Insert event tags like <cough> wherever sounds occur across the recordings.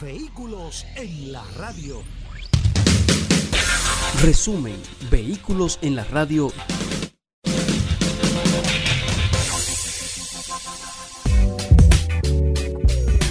Vehículos en la radio. Resumen, Vehículos en la radio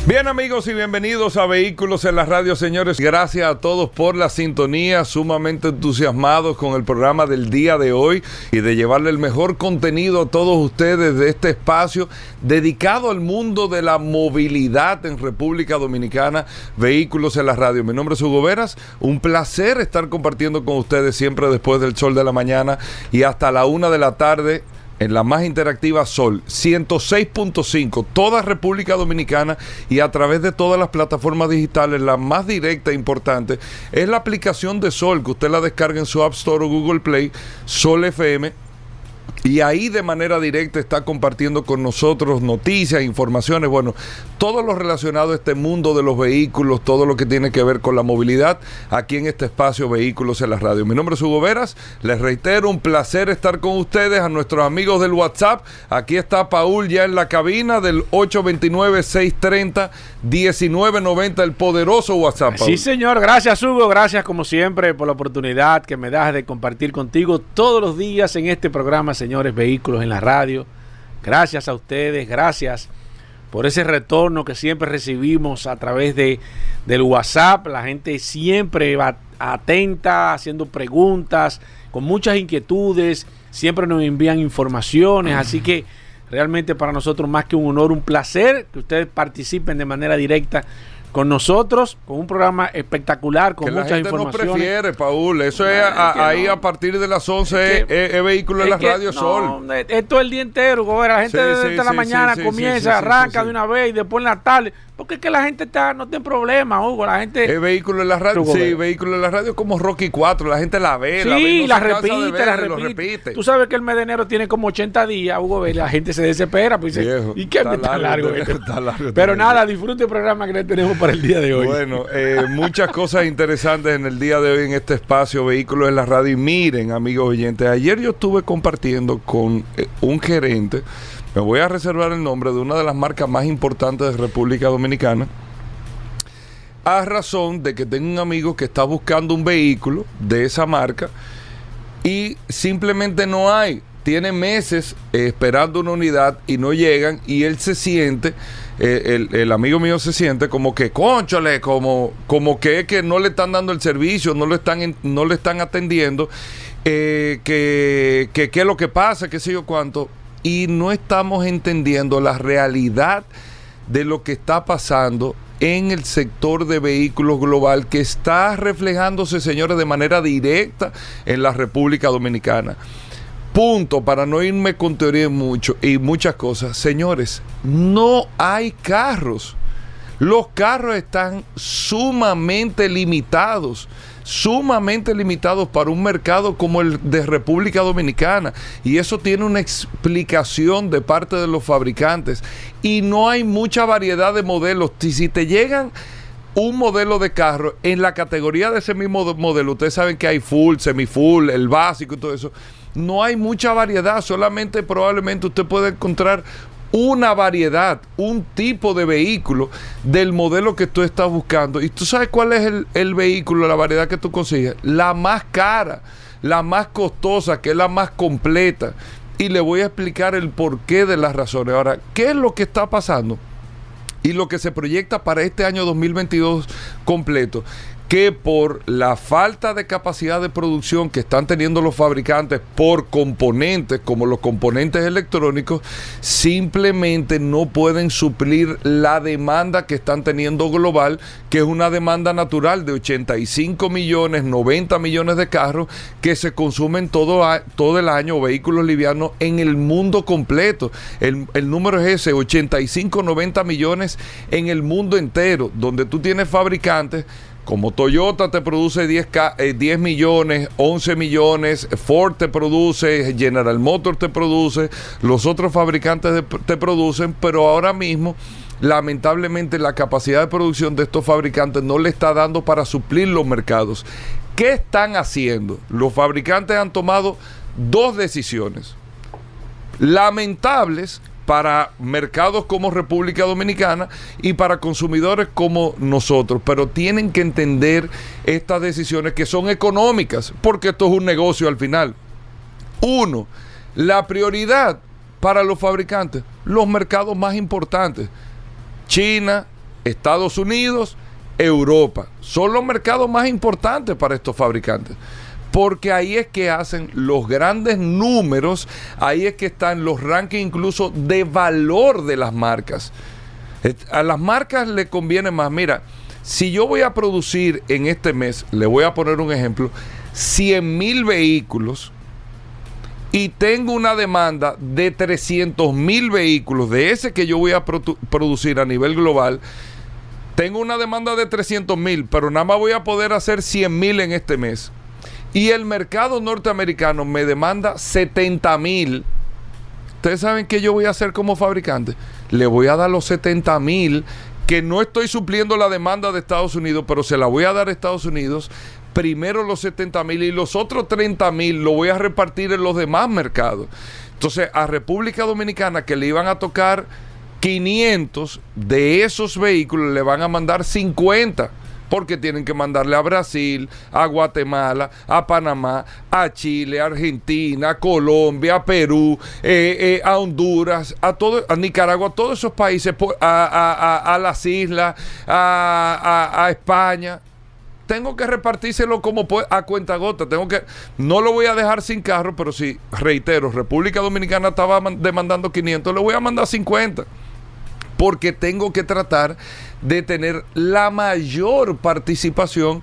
Bien amigos y bienvenidos a Vehículos en la Radio, señores. Gracias a todos por la sintonía, sumamente entusiasmados con el programa del día de hoy y de llevarle el mejor contenido a todos ustedes de este espacio dedicado al mundo de la movilidad en República Dominicana, Vehículos en la Radio. Mi nombre es Hugo Veras, un placer estar compartiendo con ustedes siempre después del sol de la mañana y hasta la una de la tarde en la más interactiva Sol 106.5, toda República Dominicana y a través de todas las plataformas digitales, la más directa e importante es la aplicación de Sol, que usted la descarga en su App Store o Google Play, Sol FM y ahí de manera directa está compartiendo con nosotros noticias, informaciones, bueno, todo lo relacionado a este mundo de los vehículos, todo lo que tiene que ver con la movilidad, aquí en este espacio Vehículos en la Radio. Mi nombre es Hugo Veras, les reitero, un placer estar con ustedes, a nuestros amigos del WhatsApp. Aquí está Paul ya en la cabina del 829-630-1990, el poderoso WhatsApp. Sí, señor, gracias Hugo, gracias como siempre por la oportunidad que me das de compartir contigo todos los días en este programa, señor señores, vehículos en la radio. Gracias a ustedes, gracias por ese retorno que siempre recibimos a través de, del WhatsApp. La gente siempre va atenta, haciendo preguntas, con muchas inquietudes, siempre nos envían informaciones, así que realmente para nosotros más que un honor, un placer que ustedes participen de manera directa con nosotros, con un programa espectacular, con muchas informaciones. no prefiere, Paul. Eso es, ahí a partir de las 11 es, vehículo en la radio Sol. Esto es el día entero, la gente desde la mañana comienza, arranca de una vez y después en la tarde. Porque es que la gente está, no tiene problema, Hugo. La gente. Es vehículo en la radio. Sí, vehículo en la radio como Rocky 4. La gente la ve, sí, la, ve, la repite, la repite. Tú sabes que el mes de enero tiene como 80 días, Hugo. La gente se desespera. Pues dice, ¿y qué está largo? largo, <laughs> está largo Pero nada, disfrute el programa que le tenemos para el día de hoy. Bueno, eh, muchas cosas interesantes en el día de hoy en este espacio, Vehículos en la radio. Y miren, amigos oyentes, ayer yo estuve compartiendo con eh, un gerente me voy a reservar el nombre de una de las marcas más importantes de República Dominicana. A razón de que tengo un amigo que está buscando un vehículo de esa marca y simplemente no hay. Tiene meses esperando una unidad y no llegan y él se siente, eh, el, amigo mío se siente como que, conchale, como, como que, que no le están dando el servicio, no, lo están, no le están atendiendo, eh, que, qué es lo que pasa, qué sé yo cuánto y no estamos entendiendo la realidad de lo que está pasando en el sector de vehículos global que está reflejándose, señores, de manera directa en la República Dominicana. Punto, para no irme con teoría mucho y muchas cosas. Señores, no hay carros. Los carros están sumamente limitados sumamente limitados para un mercado como el de República Dominicana. Y eso tiene una explicación de parte de los fabricantes. Y no hay mucha variedad de modelos. Si te llegan un modelo de carro en la categoría de ese mismo modelo, ustedes saben que hay full, semi full, el básico y todo eso. No hay mucha variedad, solamente probablemente usted puede encontrar una variedad, un tipo de vehículo del modelo que tú estás buscando. ¿Y tú sabes cuál es el, vehículo, la variedad que tú consigues? La más cara, la más costosa, que es la más completa. Y le voy a explicar el porqué de las razones. Ahora, ¿qué es lo que está pasando? Y lo que se proyecta para este año 2022 completo que por la falta de capacidad de producción que están teniendo los fabricantes por componentes como los componentes electrónicos, simplemente no pueden suplir la demanda que están teniendo global, que es una demanda natural de 85 millones, 90 millones de carros que se consumen todo, todo el año, vehículos livianos en el mundo completo. El, el número es ese, 85, 90 millones en el mundo entero, donde tú tienes fabricantes como Toyota te produce 10, 10, eh, millones, 11 millones, Ford te produce, General Motors te produce, los otros fabricantes te producen, pero ahora mismo lamentablemente la capacidad de producción de estos fabricantes no le está dando para suplir los mercados. ¿Qué están haciendo? Los fabricantes han tomado dos decisiones lamentables para mercados como República Dominicana y para consumidores como nosotros. Pero tienen que entender estas decisiones que son económicas, porque esto es un negocio al final. Uno, la prioridad para los fabricantes, los mercados más importantes. China, Estados Unidos, Europa. Son los mercados más importantes para estos fabricantes porque ahí es que hacen los grandes números, ahí es que están los rankings incluso de valor de las marcas. A las marcas le conviene más, mira, si yo voy a producir en este mes, le voy a poner un ejemplo, 100 mil vehículos y tengo una demanda de 300 mil vehículos, de ese que yo voy a producir a nivel global, tengo una demanda de 300 mil, pero nada más voy a poder hacer 100 mil en este mes y el mercado norteamericano me demanda 70 mil, ustedes saben qué yo voy a hacer como fabricante. Le voy a dar los 70 mil que no estoy supliendo la demanda de Estados Unidos, pero se la voy a dar a Estados Unidos. Primero los 70 mil y los otros 30 mil lo voy a repartir en los demás mercados. Entonces a República Dominicana que le iban a tocar 500 de esos vehículos le van a mandar 50 porque tienen que mandarle a Brasil, a Guatemala, a Panamá, a Chile, a Argentina, a Colombia, a Perú, eh, eh, a Honduras, a, todo, a Nicaragua, a todos esos países, a, las islas, a, España tengo que repartírselo como a cuenta gota. Tengo que, no lo voy a dejar sin carro, pero si, reitero, República Dominicana estaba demandando 500, le voy a mandar 50. Porque tengo que tratar de tener la mayor participación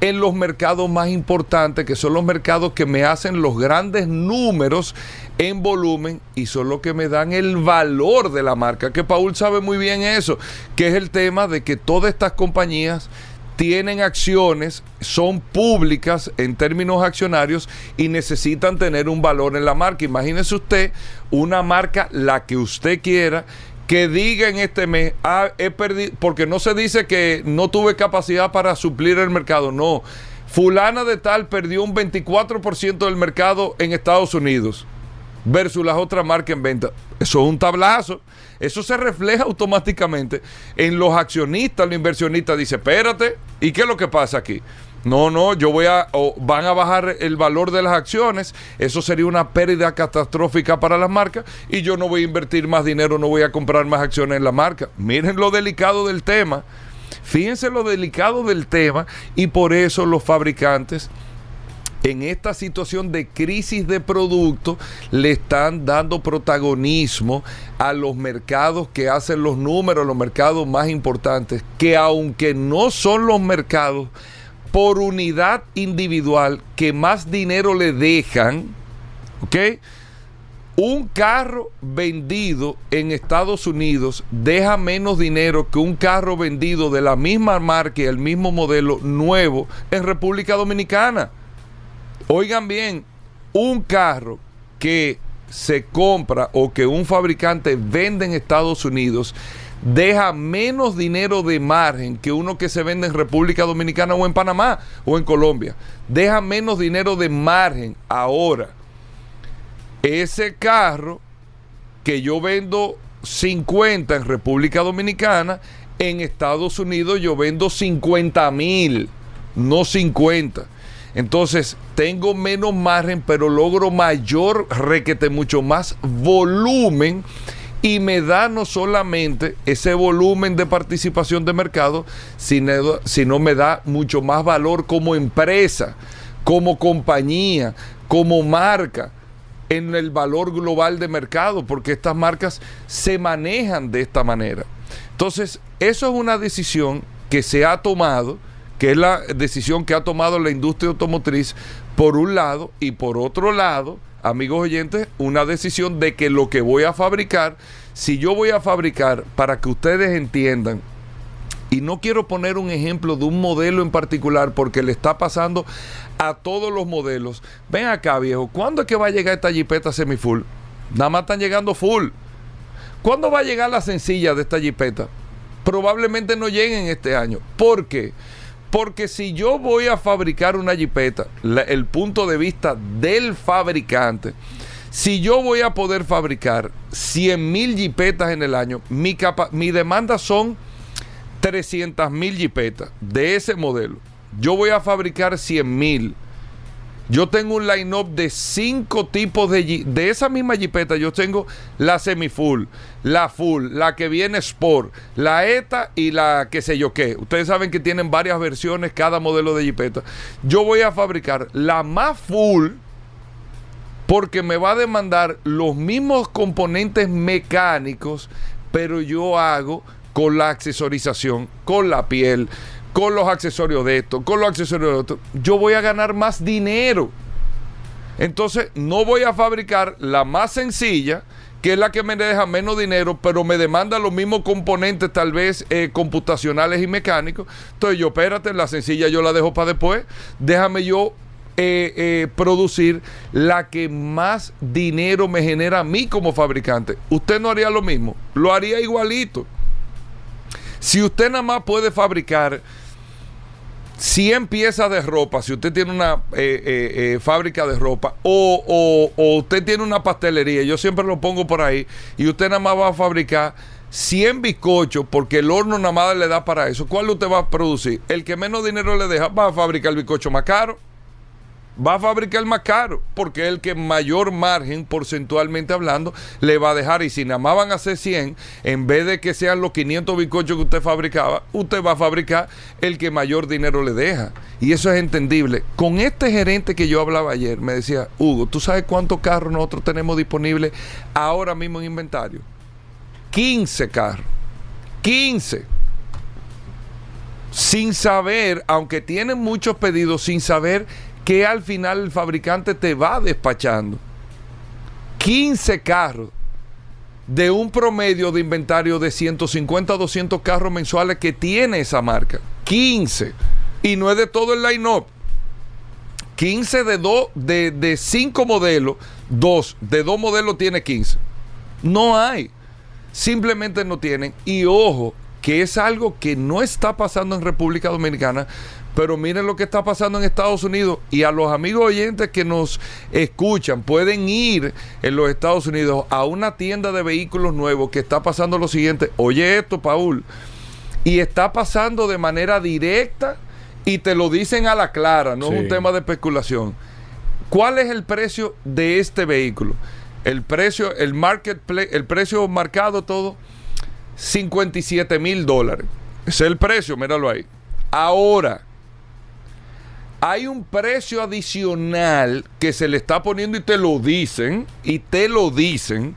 en los mercados más importantes, que son los mercados que me hacen los grandes números en volumen y son los que me dan el valor de la marca, que Paul sabe muy bien eso, que es el tema de que todas estas compañías tienen acciones, son públicas en términos accionarios y necesitan tener un valor en la marca. Imagínese usted una marca, la que usted quiera, que diga en este mes, ah, he perdido, porque no se dice que no tuve capacidad para suplir el mercado, no. Fulana de tal perdió un 24% del mercado en Estados Unidos versus las otras marcas en venta. Eso es un tablazo. Eso se refleja automáticamente en los accionistas, los inversionistas. Dice, espérate, ¿y qué es lo que pasa aquí? No, no, yo voy a, van a bajar el valor de las acciones, eso sería una pérdida catastrófica para las marcas y yo no voy a invertir más dinero, no voy a comprar más acciones en la marca. Miren lo delicado del tema, fíjense lo delicado del tema y por eso los fabricantes en esta situación de crisis de producto le están dando protagonismo a los mercados que hacen los números, los mercados más importantes, que aunque no son los mercados por unidad individual que más dinero le dejan, ¿ok? Un carro vendido en Estados Unidos deja menos dinero que un carro vendido de la misma marca y el mismo modelo nuevo en República Dominicana. Oigan bien, un carro que se compra o que un fabricante vende en Estados Unidos deja menos dinero de margen que uno que se vende en República Dominicana o en Panamá o en Colombia. Deja menos dinero de margen ahora. Ese carro que yo vendo 50 en República Dominicana, en Estados Unidos yo vendo 50 mil, no 50. Entonces, tengo menos margen, pero logro mayor requete, mucho más volumen y me da no solamente ese volumen de participación de mercado, sino, sino me da mucho más valor como empresa, como compañía, como marca en el valor global de mercado, porque estas marcas se manejan de esta manera. Entonces, eso es una decisión que se ha tomado, que es la decisión que ha tomado la industria automotriz, por un lado, y por otro lado, amigos oyentes, una decisión de que lo que voy a fabricar, si yo voy a fabricar, para que ustedes entiendan, y no quiero poner un ejemplo de un modelo en particular porque le está pasando a todos los modelos. Ven acá, viejo, ¿cuándo es que va a llegar esta jipeta semi-full? Nada más están llegando full. ¿Cuándo va a llegar la sencilla de esta jipeta? Probablemente no lleguen este año. ¿Por qué? Porque si yo voy a fabricar una jipeta, el punto de vista del fabricante, si yo voy a poder fabricar 100 mil jipetas en el año, mi, capa- mi demanda son 300 mil jipetas de ese modelo. Yo voy a fabricar 100 mil. Yo tengo un line-up de cinco tipos de de esa misma jipeta. Yo tengo la semi-full, la full, la que viene sport, la ETA y la que sé yo qué. Ustedes saben que tienen varias versiones cada modelo de jipeta. Yo voy a fabricar la más full porque me va a demandar los mismos componentes mecánicos, pero yo hago con la accesorización, con la piel, con los accesorios de esto, con los accesorios de otro. Yo voy a ganar más dinero. Entonces, no voy a fabricar la más sencilla, que es la que me deja menos dinero, pero me demanda los mismos componentes, tal vez eh, computacionales y mecánicos. Entonces, yo, espérate, la sencilla yo la dejo para después. Déjame yo eh, eh, producir la que más dinero me genera a mí como fabricante. Usted no haría lo mismo, lo haría igualito. Si usted nada más puede fabricar 100 piezas de ropa, si usted tiene una eh, eh, eh, fábrica de ropa o, o- o usted tiene una pastelería, yo siempre lo pongo por ahí, y usted nada más va a fabricar 100 bizcochos porque el horno nada más le da para eso, ¿cuál usted va a producir? El que menos dinero le deja, va a fabricar el bizcocho más caro va a fabricar más caro, porque es el que mayor margen, porcentualmente hablando, le va a dejar. Y si nada más van a hacer 100, en vez de que sean los 500 bizcochos que usted fabricaba, usted va a fabricar el que mayor dinero le deja. Y eso es entendible. Con este gerente que yo hablaba ayer, me decía, Hugo, ¿tú sabes cuántos carros nosotros tenemos disponibles ahora mismo en inventario? 15 carros. 15 sin saber, aunque tienen muchos pedidos, sin saber que al final el fabricante te va despachando. 15 carros de un promedio de inventario de 150 a 200 carros mensuales que tiene esa marca. 15. Y no es de todo el line-up. 15 de dos, de, de cinco modelos, dos, de dos modelos tiene 15. No hay. Simplemente no tienen. Y ojo, que es algo que no está pasando en República Dominicana, pero miren lo que está pasando en Estados Unidos. Y a los amigos oyentes que nos escuchan, pueden ir en los Estados Unidos a una tienda de vehículos nuevos que está pasando lo siguiente. Oye esto, Paul. Y está pasando de manera directa y te lo dicen a la clara, no es un tema de especulación. ¿Cuál es el precio de este vehículo? El precio, el marketplace, el precio marcado todo, 57 mil dólares. Ese es el precio, míralo ahí. Ahora, hay un precio adicional que se le está poniendo y te lo dicen, y te lo dicen.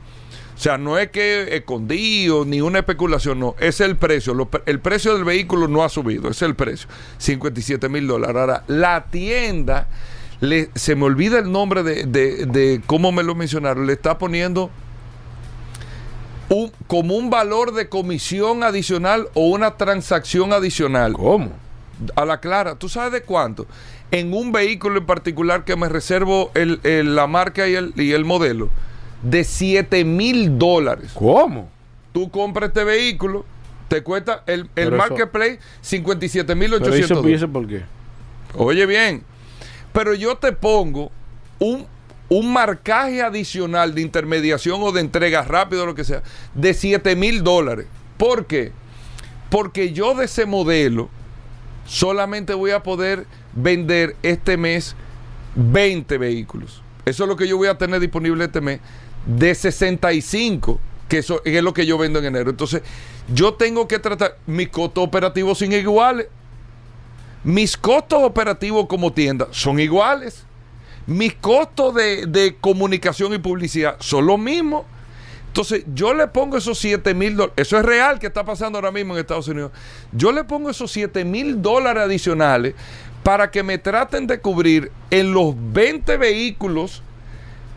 O sea, no es que escondido ni una especulación, no. Es el precio. El precio del vehículo no ha subido, es el precio. 57 mil dólares. Ahora, la tienda, le- se me olvida el nombre de, de- de cómo me lo mencionaron, le está poniendo un- como un valor de comisión adicional o una transacción adicional ¿Cómo? A la clara, ¿tú sabes de cuánto? En un vehículo en particular que me reservo el- el- la marca y el, y el modelo, de 7 mil dólares. ¿Cómo? Tú compras este vehículo, te cuesta el, el marketplace 57 mil Pero 800 eso, ¿y eso por qué? Oye bien, pero yo te pongo un, un marcaje adicional de intermediación o de entrega rápido o lo que sea, de 7 mil dólares. ¿Por qué? Porque yo de ese modelo solamente voy a poder vender este mes 20 vehículos. Eso es lo que yo voy a tener disponible este mes. De 65 que eso es lo que yo vendo en enero. Entonces, yo tengo que tratar, mis costos operativos son iguales. Mis costos operativos como tienda son iguales. Mis costos de, de comunicación y publicidad son los mismos. Entonces, yo le pongo esos 7 mil dólares. Eso es real que está pasando ahora mismo en Estados Unidos. Yo le pongo esos 7 mil dólares adicionales para que me traten de cubrir en los 20 vehículos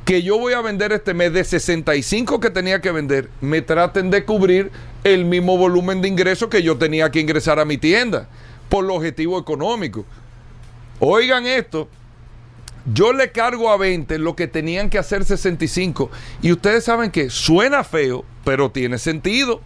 que yo voy a vender este mes de 65 que tenía que vender, me traten de cubrir el mismo volumen de ingresos que yo tenía que ingresar a mi tienda por el objetivo económico. Oigan esto, yo le cargo a 20 lo que tenían que hacer 65 y ustedes saben que suena feo, pero tiene sentido.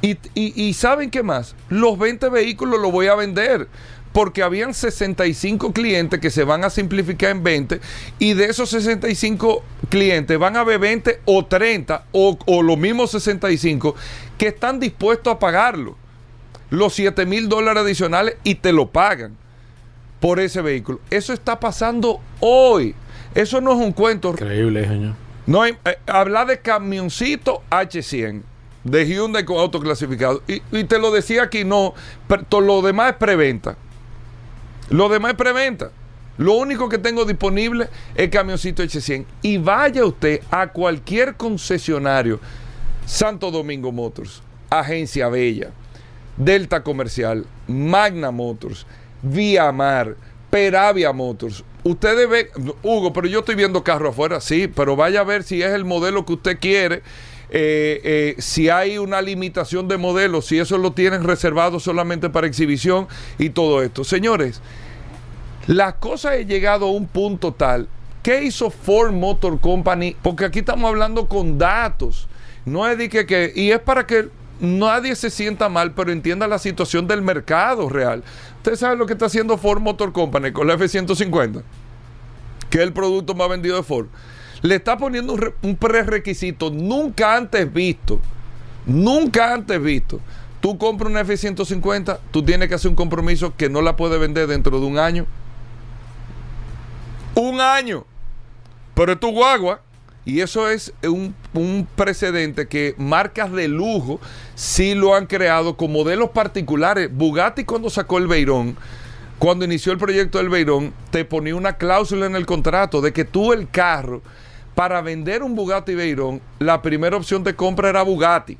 Y, y, saben qué más, los 20 vehículos los voy a vender porque habían 65 clientes que se van a simplificar en 20 y de esos 65 clientes van a haber 20 o 30 o, o los mismos 65 que están dispuestos a pagarlo. Los 7 mil dólares adicionales y te lo pagan por ese vehículo. Eso está pasando hoy. Eso no es un cuento. Increíble, señor. No hay, eh, hablar de camioncito H100 de Hyundai con autoclasificado. Y, y te lo decía aquí, no, pero todo lo demás es preventa. Lo demás es preventa. Lo único que tengo disponible es camioncito H100. Y vaya usted a cualquier concesionario, Santo Domingo Motors, Agencia Bella, Delta Comercial, Magna Motors, Vía Mar, Peravia Motors. Ustedes ven, Hugo, pero yo estoy viendo carro afuera, sí, pero vaya a ver si es el modelo que usted quiere. Eh, eh, si hay una limitación de modelos, si eso lo tienen reservado solamente para exhibición y todo esto. Señores, las cosas han llegado a un punto tal. ¿Qué hizo Ford Motor Company? Porque aquí estamos hablando con datos. No es de que, que y es para que nadie se sienta mal, pero entienda la situación del mercado real. Usted sabe lo que está haciendo Ford Motor Company con la F-150, que es el producto más vendido de Ford. Le está poniendo un, un prerequisito nunca antes visto. Nunca antes visto. Tú compras una F-150, tú tienes que hacer un compromiso que no la puedes vender dentro de un año. Un año. Pero es tu guagua. Y eso es un, precedente que marcas de lujo sí lo han creado con modelos particulares. Bugatti cuando sacó el Beirón, cuando inició el proyecto del Beirón, te ponía una cláusula en el contrato de que tú el carro, para vender un Bugatti Beirón, la primera opción de compra era Bugatti.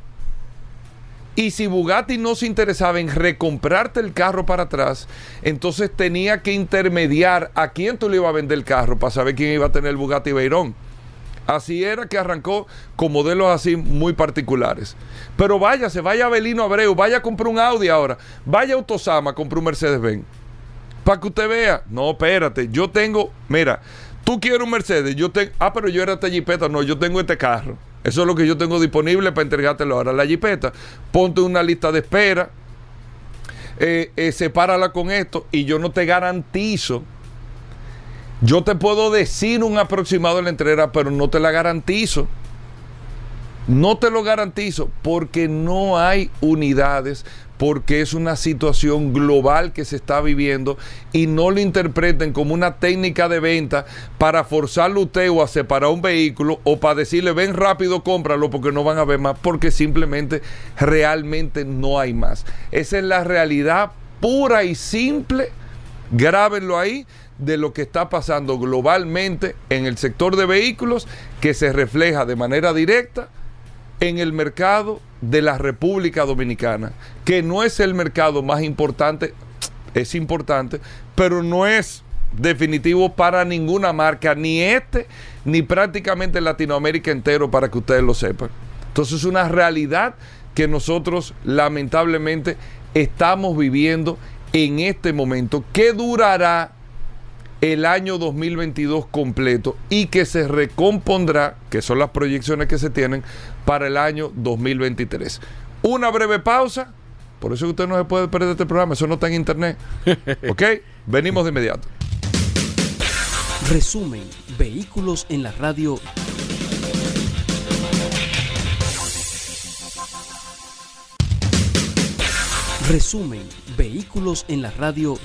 Y si Bugatti no se interesaba en recomprarte el carro para atrás, entonces tenía que intermediar a quién tú le ibas a vender el carro para saber quién iba a tener el Bugatti Beirón. Así era que arrancó con modelos así muy particulares. Pero váyase, vaya a Belino Abreu, vaya a comprar un Audi ahora, vaya a Autosama comprar un Mercedes-Benz. Para que usted vea, no, espérate, yo tengo, mira, tú quieres un Mercedes, yo tengo, ah, pero yo era esta jipeta, no, yo tengo este carro. Eso es lo que yo tengo disponible para entregártelo ahora. La jipeta, ponte una lista de espera, eh, eh, sepárala con esto y yo no te garantizo. Yo te puedo decir un aproximado de la entrega, pero no te la garantizo. No te lo garantizo porque no hay unidades, porque es una situación global que se está viviendo y no lo interpreten como una técnica de venta para forzarlo usted o a separar un vehículo o para decirle ven rápido, cómpralo porque no van a ver más, porque simplemente realmente no hay más. Esa es la realidad pura y simple, grábenlo ahí, de lo que está pasando globalmente en el sector de vehículos que se refleja de manera directa en el mercado de la República Dominicana, que no es el mercado más importante, es importante, pero no es definitivo para ninguna marca, ni este, ni prácticamente Latinoamérica entero, para que ustedes lo sepan. Entonces es una realidad que nosotros lamentablemente estamos viviendo en este momento, que durará el año 2022 completo y que se recompondrá, que son las proyecciones que se tienen para el año 2023. Una breve pausa, por eso que usted no se puede perder este programa, eso no está en internet. <laughs> ¿Ok? Venimos de inmediato. Resumen, vehículos en la radio. Resumen, vehículos en la radio.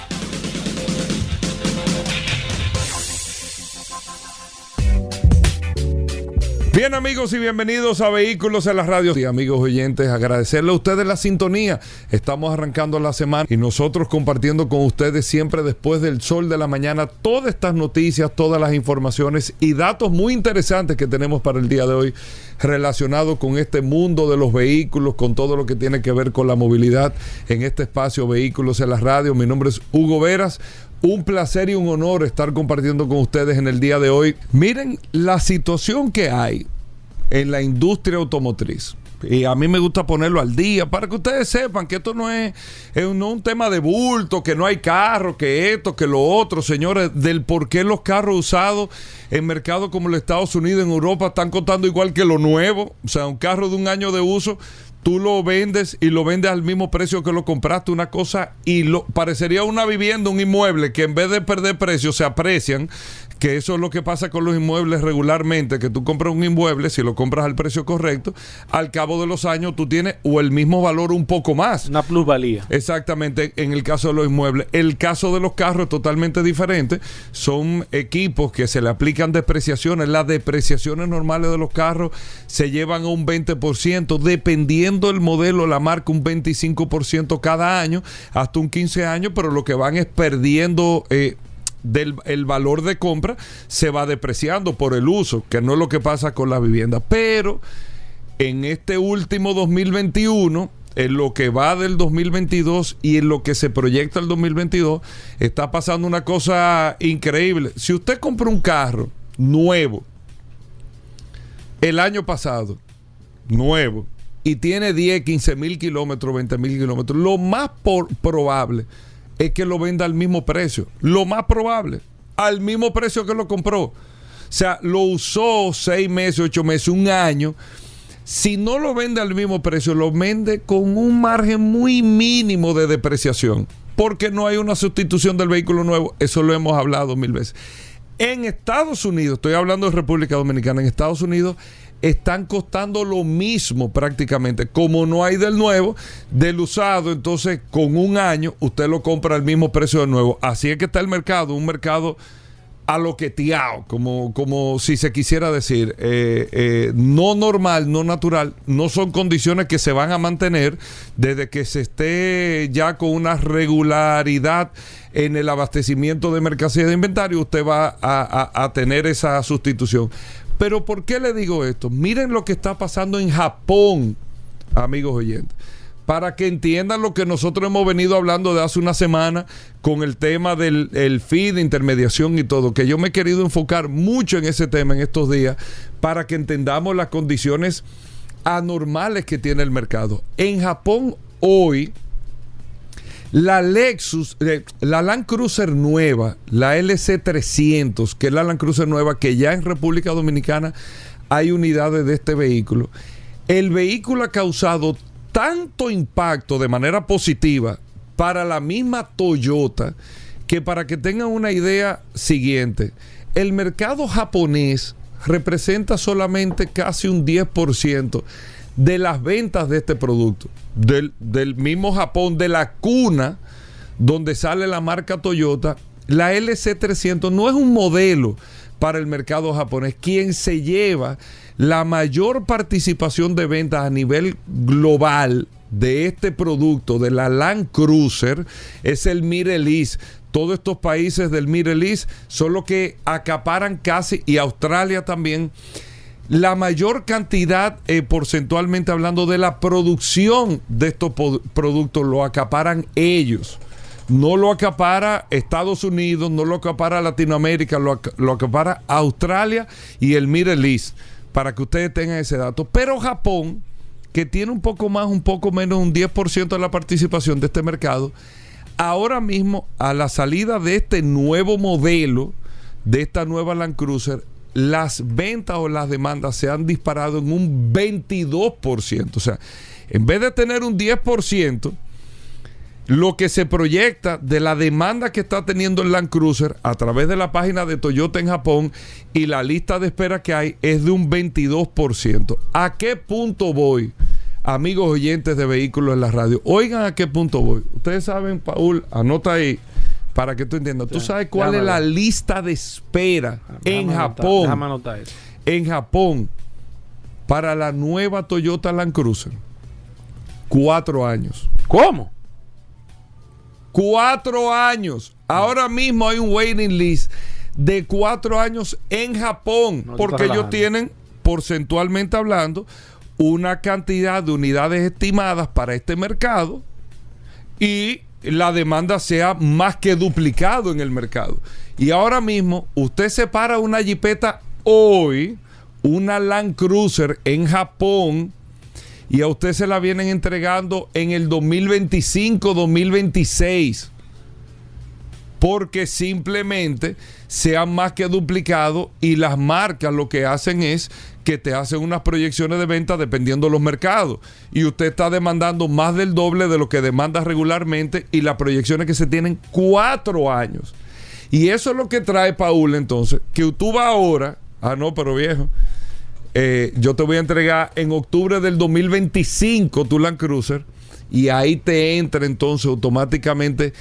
Bien amigos y bienvenidos a Vehículos en la Radio. Y amigos oyentes, agradecerle a ustedes la sintonía. Estamos arrancando la semana y nosotros compartiendo con ustedes siempre después del sol de la mañana todas estas noticias, todas las informaciones y datos muy interesantes que tenemos para el día de hoy relacionados con este mundo de los vehículos, con todo lo que tiene que ver con la movilidad en este espacio Vehículos en la Radio. Mi nombre es Hugo Veras. Un placer y un honor estar compartiendo con ustedes en el día de hoy. Miren la situación que hay en la industria automotriz. Y a mí me gusta ponerlo al día para que ustedes sepan que esto no es, no un tema de bulto, que no hay carro, que esto, que lo otro, señores, del por qué los carros usados en mercados como los Estados Unidos, en Europa, están costando igual que lo nuevo. O sea, un carro de un año de uso tú lo vendes y lo vendes al mismo precio que lo compraste, una cosa, y lo parecería una vivienda, un inmueble, que en vez de perder precio se aprecian, que eso es lo que pasa con los inmuebles regularmente, que tú compras un inmueble, si lo compras al precio correcto, al cabo de los años tú tienes o el mismo valor un poco más. Una plusvalía. Exactamente, en el caso de los inmuebles. El caso de los carros es totalmente diferente. Son equipos que se le aplican depreciaciones. Las depreciaciones normales de los carros se llevan a un 20%, dependiendo del modelo, la marca un 25% cada año, hasta un 15 años, pero lo que van es perdiendo... Eh, del el valor de compra se va depreciando por el uso, que no es lo que pasa con la vivienda. Pero en este último 2021, en lo que va del 2022 y en lo que se proyecta el 2022, está pasando una cosa increíble. Si usted compra un carro nuevo el año pasado, nuevo, y tiene 10, 15 mil kilómetros, 20 mil kilómetros, lo más por, probable es que lo venda al mismo precio. Lo más probable, al mismo precio que lo compró. O sea, lo usó seis meses, ocho meses, un año. Si no lo vende al mismo precio, lo vende con un margen muy mínimo de depreciación. Porque no hay una sustitución del vehículo nuevo. Eso lo hemos hablado mil veces. En Estados Unidos, estoy hablando de República Dominicana, en Estados Unidos están costando lo mismo prácticamente. Como no hay del nuevo, del usado, entonces con un año usted lo compra al mismo precio del nuevo. Así es que está el mercado, un mercado aloqueteado, como, como si se quisiera decir, eh, eh, no normal, no natural, no son condiciones que se van a mantener desde que se esté ya con una regularidad en el abastecimiento de mercancía de inventario, usted va a tener esa sustitución. Pero ¿por qué le digo esto? Miren lo que está pasando en Japón, amigos oyentes. Para que entiendan lo que nosotros hemos venido hablando de hace una semana con el tema del el feed, intermediación y todo, que yo me he querido enfocar mucho en ese tema en estos días para que entendamos las condiciones anormales que tiene el mercado. En Japón hoy, la Lexus, eh, la Land Cruiser nueva, la LC300, que es la Land Cruiser nueva, que ya en República Dominicana hay unidades de este vehículo. El vehículo ha causado tanto impacto de manera positiva para la misma Toyota que para que tengan una idea siguiente, el mercado japonés representa solamente casi un 10% de las ventas de este producto, del, del, mismo Japón, de la cuna donde sale la marca Toyota, la LC300 no es un modelo para el mercado japonés. Quien se lleva la mayor participación de ventas a nivel global de este producto, de la Land Cruiser, es el Mirelis. Todos estos países del Mirelis son los que acaparan casi, y Australia también, la mayor cantidad, eh, porcentualmente hablando, de la producción de estos productos lo acaparan ellos. No lo acapara Estados Unidos, no lo acapara Latinoamérica, lo, lo acapara Australia y el Middle East, para que ustedes tengan ese dato. Pero Japón, que tiene un poco más, un poco menos, un 10% de la participación de este mercado, ahora mismo, a la salida de este nuevo modelo, de esta nueva Land Cruiser, las ventas o las demandas se han disparado en un 22%. O sea, en vez de tener un 10%, lo que se proyecta de la demanda que está teniendo el Land Cruiser a través de la página de Toyota en Japón y la lista de espera que hay es de un 22%. ¿A qué punto voy? Amigos oyentes de vehículos en la radio, oigan a qué punto voy. Ustedes saben, Paul, anota ahí para que tú entiendas. ¿Tú sabes cuál es la lista de espera en Japón? En Japón para la nueva Toyota Land Cruiser. Cuatro años. ¿Cómo? Cuatro años. Ahora mismo hay un waiting list de cuatro años en Japón. No porque ellos tienen, porcentualmente hablando, una cantidad de unidades estimadas para este mercado y la demanda sea más que duplicado en el mercado. Y ahora mismo, usted separa una jipeta hoy, una Land Cruiser en Japón, y a usted se la vienen entregando en el 2025-2026. Porque simplemente se han más que duplicado y las marcas lo que hacen es que te hacen unas proyecciones de venta dependiendo de los mercados. Y usted está demandando más del doble de lo que demanda regularmente y las proyecciones que se tienen cuatro años. Y eso es lo que trae Paul entonces, que tú vas ahora, ah no, pero viejo, eh, yo te voy a entregar en octubre del 2025 tu Land Cruiser y ahí te entra entonces automáticamente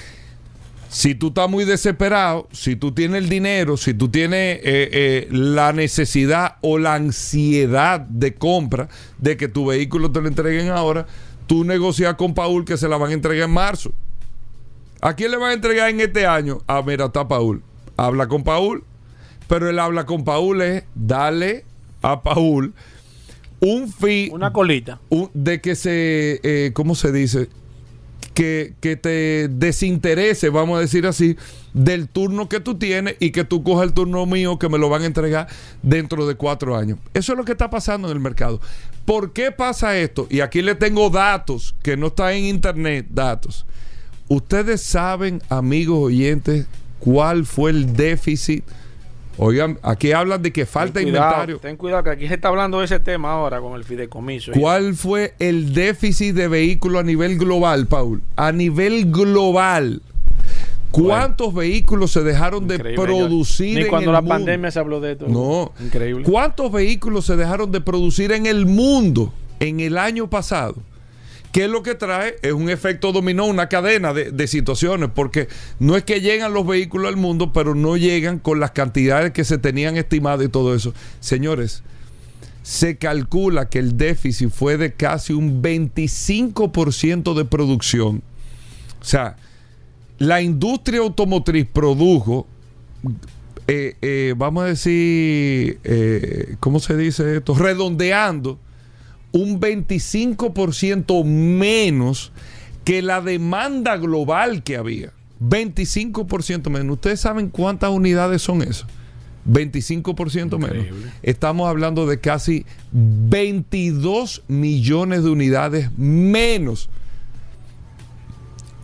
si tú estás muy desesperado, si tú tienes el dinero, si tú tienes eh, eh, la necesidad o la ansiedad de compra de que tu vehículo te lo entreguen ahora, tú negocias con Paul que se la van a entregar en marzo. ¿A quién le van a entregar en este año? Ah, mira, está Paul. Habla con Paul. Pero el habla con Paul es darle a Paul un fee Una colita. un- de que se, eh, ¿cómo se dice? Que, que te desinterese, vamos a decir así, del turno que tú tienes y que tú cojas el turno mío que me lo van a entregar dentro de cuatro años. Eso es lo que está pasando en el mercado. ¿Por qué pasa esto? Y aquí le tengo datos que no están en internet, datos. Ustedes saben, amigos oyentes, cuál fue el déficit. Oigan, aquí hablan de que falta ten cuidado, inventario. Ten cuidado que aquí se está hablando de ese tema ahora con el fideicomiso. ¿Cuál fue el déficit de vehículos a nivel global, Paul? A nivel global. ¿Cuántos vehículos se dejaron de producir. Ni en cuando el la mundo? pandemia se habló de esto. No. Increíble. ¿Cuántos vehículos se dejaron de producir en el mundo en el año pasado? ¿Qué es lo que trae? Es un efecto dominó, una cadena de, de situaciones, porque no es que llegan los vehículos al mundo, pero no llegan con las cantidades que se tenían estimadas y todo eso. Señores, se calcula que el déficit fue de casi un 25% de producción. O sea, la industria automotriz produjo, eh, eh, vamos a decir, eh, ¿cómo se dice esto? Redondeando un 25% menos que la demanda global que había. 25% menos. ¿Ustedes saben cuántas unidades son eso? 25% menos. Estamos hablando de casi 22 millones de unidades menos.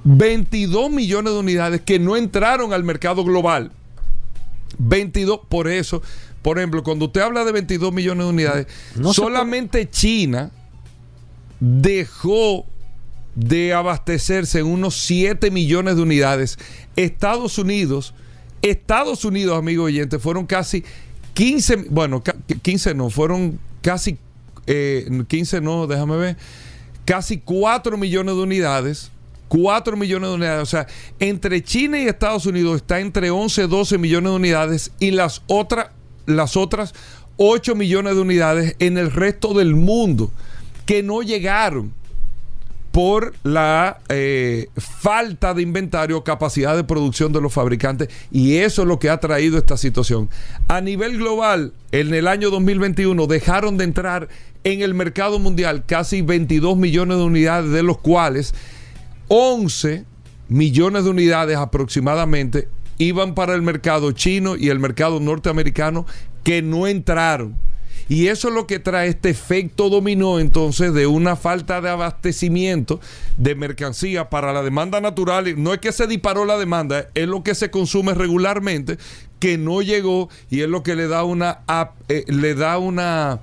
22 millones de unidades que no entraron al mercado global. 22, por eso, por ejemplo, cuando usted habla de 22 millones de unidades, No solamente China dejó de abastecerse en unos 7 millones de unidades. Estados Unidos, Estados Unidos, amigos oyentes, fueron casi 15, bueno, ca- 15 no, fueron casi, eh, 15 no, déjame ver, casi 4 millones de unidades. 4 millones de unidades. O sea, entre China y Estados Unidos está entre 11 y 12 millones de unidades y las, otras las otras 8 millones de unidades en el resto del mundo que no llegaron por la eh, falta de inventario, capacidad de producción de los fabricantes y eso es lo que ha traído esta situación. A nivel global, en el año 2021 dejaron de entrar en el mercado mundial casi 22 millones de unidades, de los cuales 11 millones de unidades aproximadamente iban para el mercado chino y el mercado norteamericano que no entraron. Y eso es lo que trae este efecto dominó entonces de una falta de abastecimiento de mercancía para la demanda natural. No es que se disparó la demanda, es lo que se consume regularmente, que no llegó y es lo que le da una, eh, le da una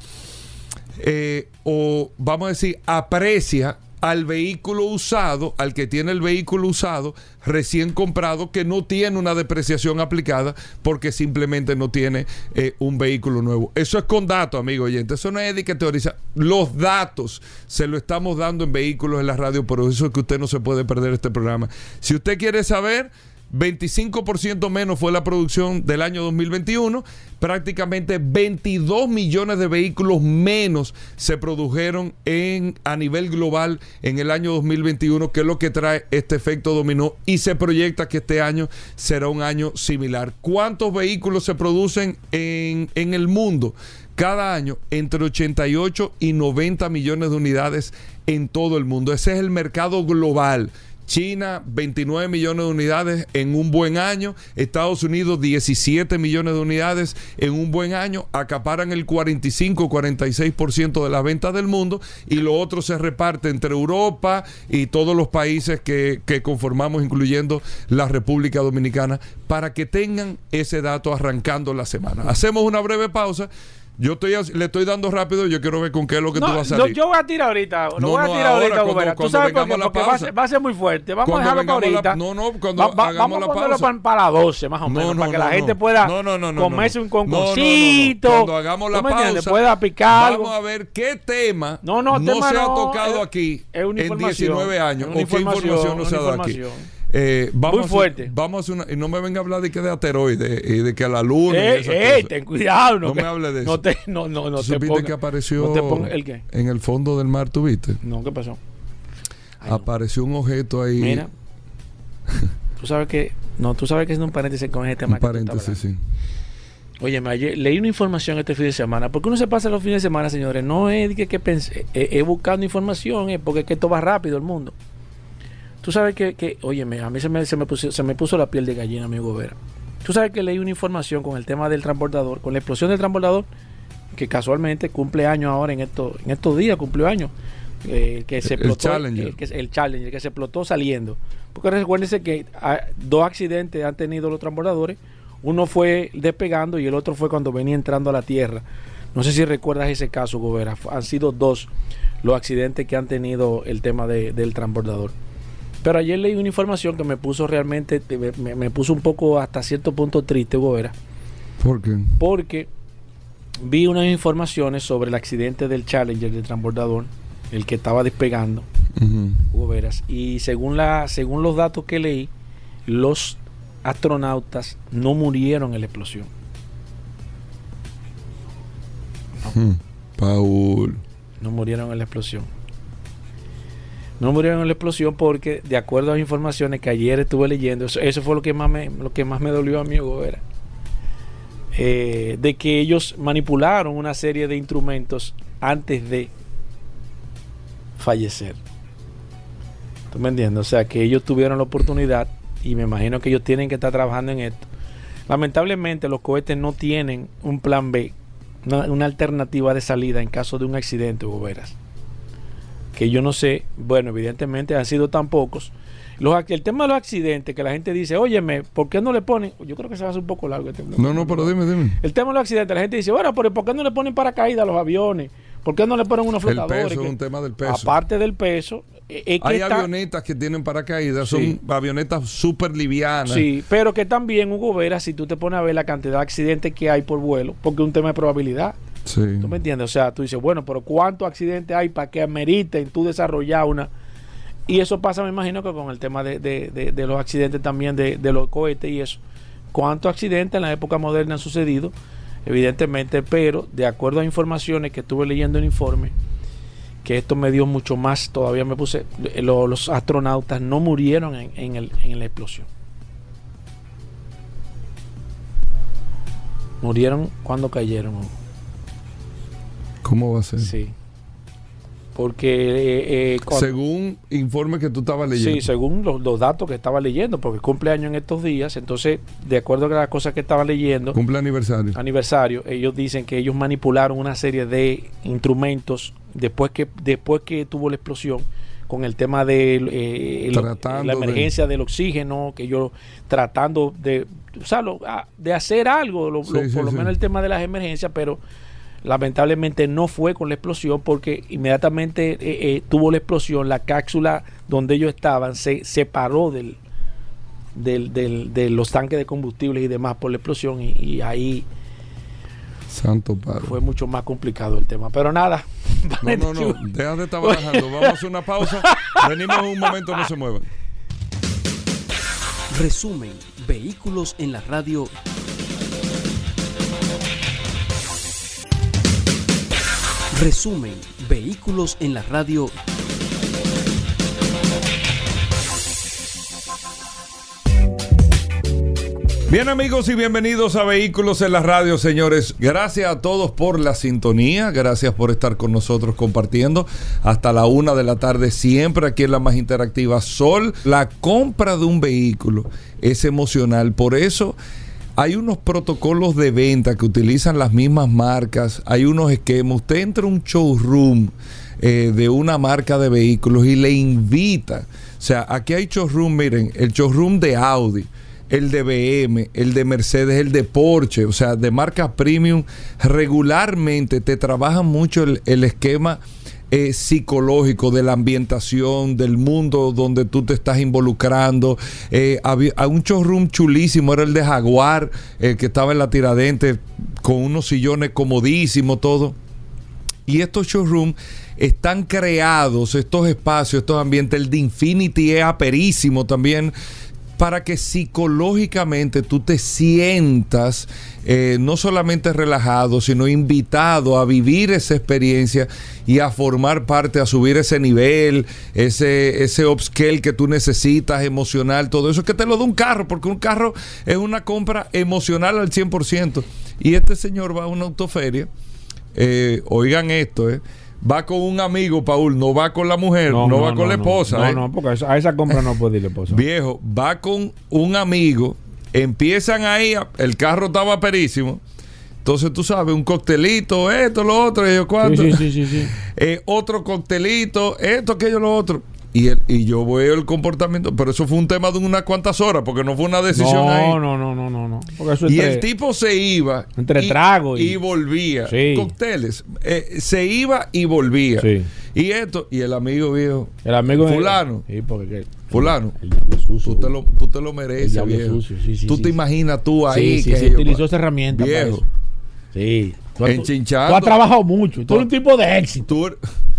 eh, o vamos a decir, aprecia al vehículo usado, al que tiene el vehículo usado recién comprado, que no tiene una depreciación aplicada porque simplemente no tiene eh, un vehículo nuevo. Eso es con datos, amigo oyente. Eso no es de que teoriza. Los datos se lo estamos dando en vehículos en la radio, por eso es que usted no se puede perder este programa. Si usted quiere saber, 25% menos fue la producción del año 2021. Prácticamente 22 millones de vehículos menos se produjeron en, a nivel global en el año 2021, que es lo que trae este efecto dominó. Y se proyecta que este año será un año similar. ¿Cuántos vehículos se producen en, en el mundo? cada año entre 88 y 90 millones de unidades en todo el mundo. Ese es el mercado global. China 29 millones de unidades en un buen año, Estados Unidos 17 millones de unidades en un buen año, acaparan el 45-46% de las ventas del mundo y lo otro se reparte entre Europa y todos los países que, que conformamos, incluyendo la República Dominicana, para que tengan ese dato arrancando la semana. Hacemos una breve pausa. Yo estoy, le estoy dando rápido, yo quiero ver con qué es lo que No, tú vas a no, salir. yo voy a tirar ahorita. Lo No, voy a no, tirar ahora, ahorita, cuando- Gobera. Tú cuando sabes por qué, la porque va a, ser, va a ser muy fuerte. Vamos Cuando a dejarlo vengamos la- ahorita. no, no, cuando Va- va- hagamos vamos la a ponerlo pausa. para, las 12, más o No, menos, no, para que no, la no. gente pueda No, no, no, no, comerse no. un No, no, no, no. conconcito. Cuando hagamos la pausa, Pueda picar Vamos algo. a ver qué tema No, no, tema se ha no, tocado aquí en información, 19 años. o qué información no se ha dado aquí. Eh, vamos Muy a fuerte. vamos a una, y no me venga a hablar de que de asteroides y de que a la luna. y Eh, esas eh, cosas. ten cuidado. No, No que- me hable de No eso. te, no, no, no ¿Tú te supiste ponga- que apareció No te ponga, ¿El qué? en el fondo del mar, ¿tuviste? No, ¿qué pasó? Ay, no. Apareció un objeto ahí. Mira. <laughs> Tú sabes que... No, tú sabes que es un paréntesis con ese tema. un paréntesis, sí. Oye, ayer leí una información este fin de semana. Porque uno se pasa los fines de semana, señores. No es que, que pensé, es, es buscando información, es porque es que esto va rápido el mundo. Tú sabes que, que oye, a mí se me, se, me puso, se me puso la piel de gallina, amigo Vera. Tú sabes que leí una información con el tema del transbordador, con la explosión del transbordador, que casualmente cumple años ahora en estos, en estos días, cumplió años. eh, que se El explotó, Challenger. El, que, el Challenger, que se explotó saliendo. Porque recuérdense que ah, dos accidentes han tenido los transbordadores. Uno fue despegando y el otro fue cuando venía entrando a la Tierra. No sé si recuerdas ese caso, Gobera. Han sido dos los accidentes que han tenido el tema de- del transbordador. Pero ayer leí una información que me puso realmente, me, me puso un poco hasta cierto punto triste, Gobera, ¿Por qué? porque vi unas informaciones sobre el accidente del Challenger del transbordador, el que estaba despegando, Ujú. Hugo Veras, y según, la, según los datos que leí, los astronautas no murieron en la explosión. Hmm. Paul. No murieron en la explosión. No murieron en la explosión porque, de acuerdo a las informaciones que ayer estuve leyendo, eso, fue lo que más me, lo que más me dolió a mí, Vera. Eh, de que ellos manipularon una serie de instrumentos antes de fallecer. ¿Tú me? O sea, que ellos tuvieron la oportunidad y me imagino que ellos tienen que estar trabajando en esto. Lamentablemente los cohetes no tienen un plan B, una, una alternativa de salida en caso de un accidente, Hugo Veras. Que yo no sé, bueno, evidentemente han sido tan pocos. Los, el tema de los accidentes, que la gente dice, óyeme, ¿por qué no le ponen? Yo creo que se va a hacer un poco largo. Este No, no, pero dime, dime. El tema de los accidentes, la gente dice, bueno, pero ¿por qué no le ponen paracaídas a los aviones? ¿Por qué no le ponen unos El flotadores? peso es un tema del peso. Aparte del peso, eh, es que Hay está- avionetas que tienen paracaídas, Sí. son avionetas súper livianas. Sí, pero que también, Hugo Vera, si tú te pones a ver la cantidad de accidentes que hay por vuelo, porque es un tema de probabilidad. Sí. ¿Tú me entiendes? O sea, tú dices, bueno, pero ¿cuántos accidentes hay para que ameriten tú desarrollar una? Y eso pasa, me imagino, que con el tema de, de- de- los accidentes también de, los cohetes y eso. ¿Cuántos accidentes en la época moderna han sucedido? Evidentemente, pero de acuerdo a informaciones que estuve leyendo en informe, que esto me dio mucho más, todavía me puse, eh, lo- los astronautas no murieron en, en el- en la explosión. Murieron cuando cayeron. ¿Cómo va a ser? Sí. Porque eh, eh, cuando- Según informe que tú estabas leyendo. Sí, según los, los datos que estaba leyendo, porque cumple año en estos días, entonces, de acuerdo a las cosas que estaba leyendo, Cumple aniversario. aniversario, ellos dicen que ellos manipularon una serie de instrumentos después que después que tuvo la explosión con el tema de eh, el- la de- emergencia del oxígeno, que ellos tratando de, o sea, lo- de hacer algo, lo- Sí, lo- sí, por lo sí. menos el tema de las emergencias, pero lamentablemente no fue con la explosión porque inmediatamente eh, eh, tuvo la explosión, la cápsula donde ellos estaban se separó del, del, del- de los tanques de combustibles y demás por la explosión y, y ahí Santo Padre. fue mucho más complicado el tema. Pero nada. <laughs> No, no, no. <laughs> Deja de estar barajando. Vamos a hacer una pausa. Venimos en un momento, no se muevan. Resumen, vehículos en la radio. Resumen, vehículos en la radio. Bien amigos y bienvenidos a Vehículos en la Radio, señores. Gracias a todos por la sintonía, gracias por estar con nosotros compartiendo hasta la una de la tarde, siempre aquí en la más interactiva Sol. La compra de un vehículo es emocional, por eso hay unos protocolos de venta que utilizan las mismas marcas, hay unos esquemas. Usted entra a un showroom eh, de una marca de vehículos y le invita. O sea, aquí hay showroom, miren, el showroom de Audi el de BM, el de Mercedes, el de Porsche, o sea, de marca premium, regularmente te trabaja mucho el, el esquema eh, psicológico de la ambientación, del mundo donde tú te estás involucrando. Eh, había, un showroom chulísimo, era el de Jaguar, el que estaba en la tiradente, con unos sillones comodísimos, todo. Y estos showrooms están creados, estos espacios, estos ambientes, el de Infinity es aperísimo también para que psicológicamente tú te sientas eh, no solamente relajado, sino invitado a vivir esa experiencia y a formar parte, a subir ese nivel, ese, ese upscale que tú necesitas, emocional, todo eso, que te lo da un carro, porque un carro es una compra emocional al 100%. Y este señor va a una autoferia, eh, oigan esto, eh va con un amigo, Paul, no va con la mujer, no, va con la esposa. No, ¿eh? no, porque a esa compra no puede ir la esposa. Viejo, va con un amigo, empiezan ahí, el carro estaba perísimo. Entonces tú sabes, un coctelito, esto, lo otro, y yo cuánto. Sí, sí, sí, sí. <laughs> Eh, otro coctelito, esto, aquello, lo otro. Y, el, y yo veo el comportamiento, pero eso fue un tema de unas cuantas horas, porque no fue una decisión no, ahí. No, no, no, no, no. y el tipo se iba. Entre tragos. Y, y, volvía. Sí. Cócteles. Eh, se iba y volvía. Sí. Y esto, y el amigo viejo. El amigo Fulano. Sí, porque. Fulano. El, el sucio, tú, te lo, tú te lo mereces, el viejo. Sucio, sí, sí, tú te imaginas tú ahí. Sí, que utilizó esa herramienta. Viejo. Sí. Tú, Enchinchando. Tú has trabajado mucho. Tú eres un tipo de éxito. Tú, Tú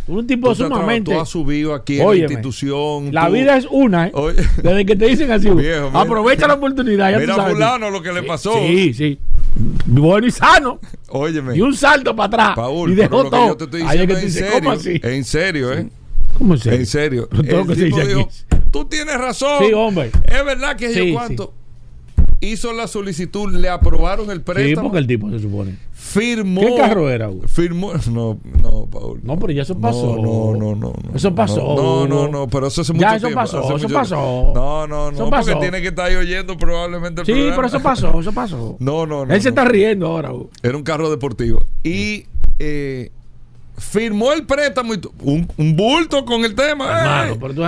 un tipo tú sumamente. Tú has subido aquí en Óyeme, la institución. La tú- vida es una, ¿eh? Oye. Desde que te dicen así, <laughs> Viejo, aprovecha la oportunidad. Ya Mira tú sabes. fulano lo que le pasó. Sí, sí. Bueno y sano. Óyeme. Y un salto para atrás. Paul, y pero dejó lo que todo. yo te estoy diciendo que tú en dices, serio. ¿cómo así? En serio, ¿eh? ¿Cómo en serio? En serio. El que tipo dice dijo, tú tienes razón. Sí, hombre. Es verdad que Sí, yo cuánto. Hizo la solicitud, le aprobaron el Sí, préstamo. porque el tipo se supone. Firmó. ¿Qué carro era, Hugo? Firmó. No, no, Paul. No, pero ya eso pasó. No, no, no, no. Eso pasó. No, no, no, pero eso hace mucho Ya, eso tiempo, pasó, hace eso mucho pasó. tiempo. No, no, no. Eso porque pasó. tiene que estar ahí oyendo probablemente el Sí, programa. pero eso pasó, eso pasó. <laughs> No, no, no. Él se está riendo ahora, Hugo. Era un carro deportivo. Y eh, firmó el préstamo y un, un bulto con el tema. Hermano, ¡Ey! pero tú.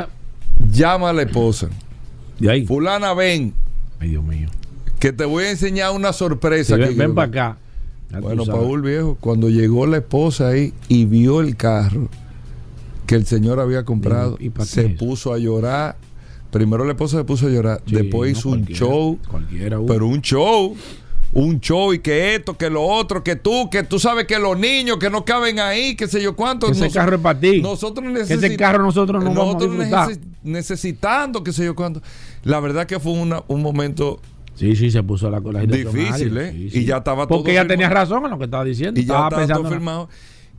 Llama a la esposa. De ahí. Fulana, ven, Ay, Dios mío. Que te voy a enseñar una sorpresa. Sí, que ven para acá. Ya Bueno. Paul viejo, cuando llegó la esposa ahí y vio el carro que el señor había comprado, ¿Y- y pa' qué se puso a llorar. Primero la esposa se puso a llorar, Sí, después no, hizo un show, Cualquiera, Hugo. pero un show, un show y que esto, que lo otro, que tú, que tú sabes que los niños que no caben ahí, qué sé yo cuánto. Que ese Nos- carro es para ti. Nosotros Que necesitamos. ese carro nosotros no vamos a necesitando, qué sé yo cuánto. La verdad que fue una- un momento Sí, sí, se puso la, la situación Difícil. ¿eh? Sí, Y ya estaba todo Porque ella tenía razón en lo que estaba diciendo. y ya estaba estaba todo firmado.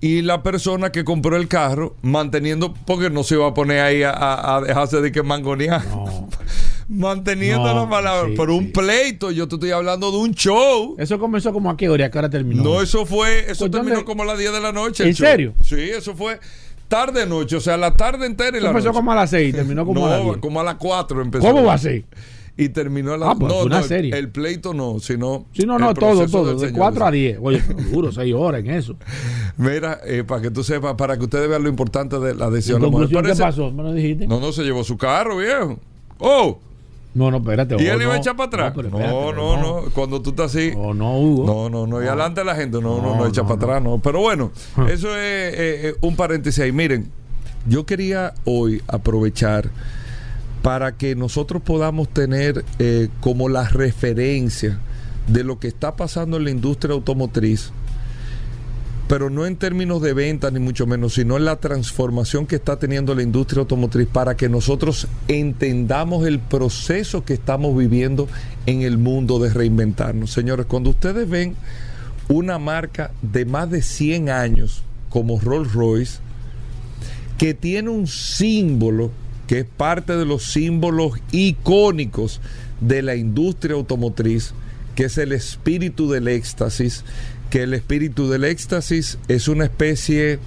Y la persona que compró el carro, manteniendo, porque no se iba a poner ahí a, a- a dejarse de que mangonear. No. <laughs> Manteniendo No, la palabra. sí, pero un pleito, yo te estoy hablando de un show. Eso comenzó como a qué hora, ¿A qué hora terminó. No, eso fue, eso Pues, terminó como a las 10 de la noche. ¿En serio? Sí, eso fue tarde noche, o sea, la tarde entera y Eso la empezó noche. como a las 6 terminó como a las no, 10. como a las 4 empezó. ¿Cómo va a ser? Y terminó a las Ah, pues una el- serie. El, pleito no, sino. Sí, no, no, todo, todo. De señor. 4 a 10. Oye, duro, 6 horas en eso. <laughs> Mira, eh, para que tú sepas, para que ustedes vean lo importante de la decisión de la mujer. ¿qué pasó? ¿Me lo dijiste? No, no, se llevó su carro, viejo. ¡Oh! No, no, espérate. ¿Y oh, él iba a no. echar para atrás? No, No, espérate, no, no, Cuando tú estás así. Oh, no, Hugo. No, no, no. Y adelante la gente, no, no, no, No, echa no, para no. atrás, no. Pero bueno, Ah. eso es eh, eh, un paréntesis ahí. Miren, yo quería hoy aprovechar para que nosotros podamos tener eh, como la referencia de lo que está pasando en la industria automotriz pero no en términos de venta ni mucho menos, sino en la transformación que está teniendo la industria automotriz para que nosotros entendamos el proceso que estamos viviendo en el mundo de reinventarnos. Señores, cuando ustedes ven una marca de más de 100 años como Rolls Royce, que tiene un símbolo que es parte de los símbolos icónicos de la industria automotriz, que es el espíritu del éxtasis, que el espíritu del éxtasis es una especie,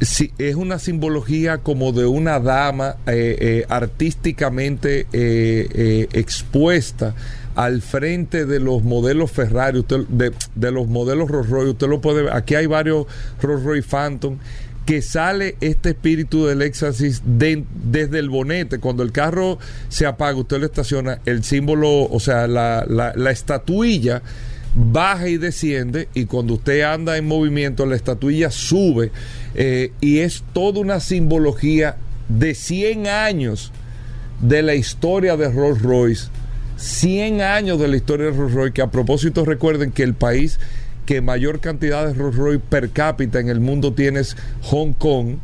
es una simbología como de una dama eh, eh, artísticamente eh, expuesta al frente de los modelos Ferrari, de, de, los modelos Rolls Royce, usted lo puede ver, aquí hay varios Rolls Royce Phantom, que sale este espíritu del éxtasis desde el bonete. Cuando el carro se apaga, usted lo estaciona, el símbolo, o sea, la, la, estatuilla baja y desciende y cuando usted anda en movimiento la estatuilla sube eh, y es toda una simbología de 100 años de la historia de Rolls Royce 100 años de la historia de Rolls Royce que a propósito recuerden que el país que mayor cantidad de Rolls Royce per cápita en el mundo tienes Hong Kong.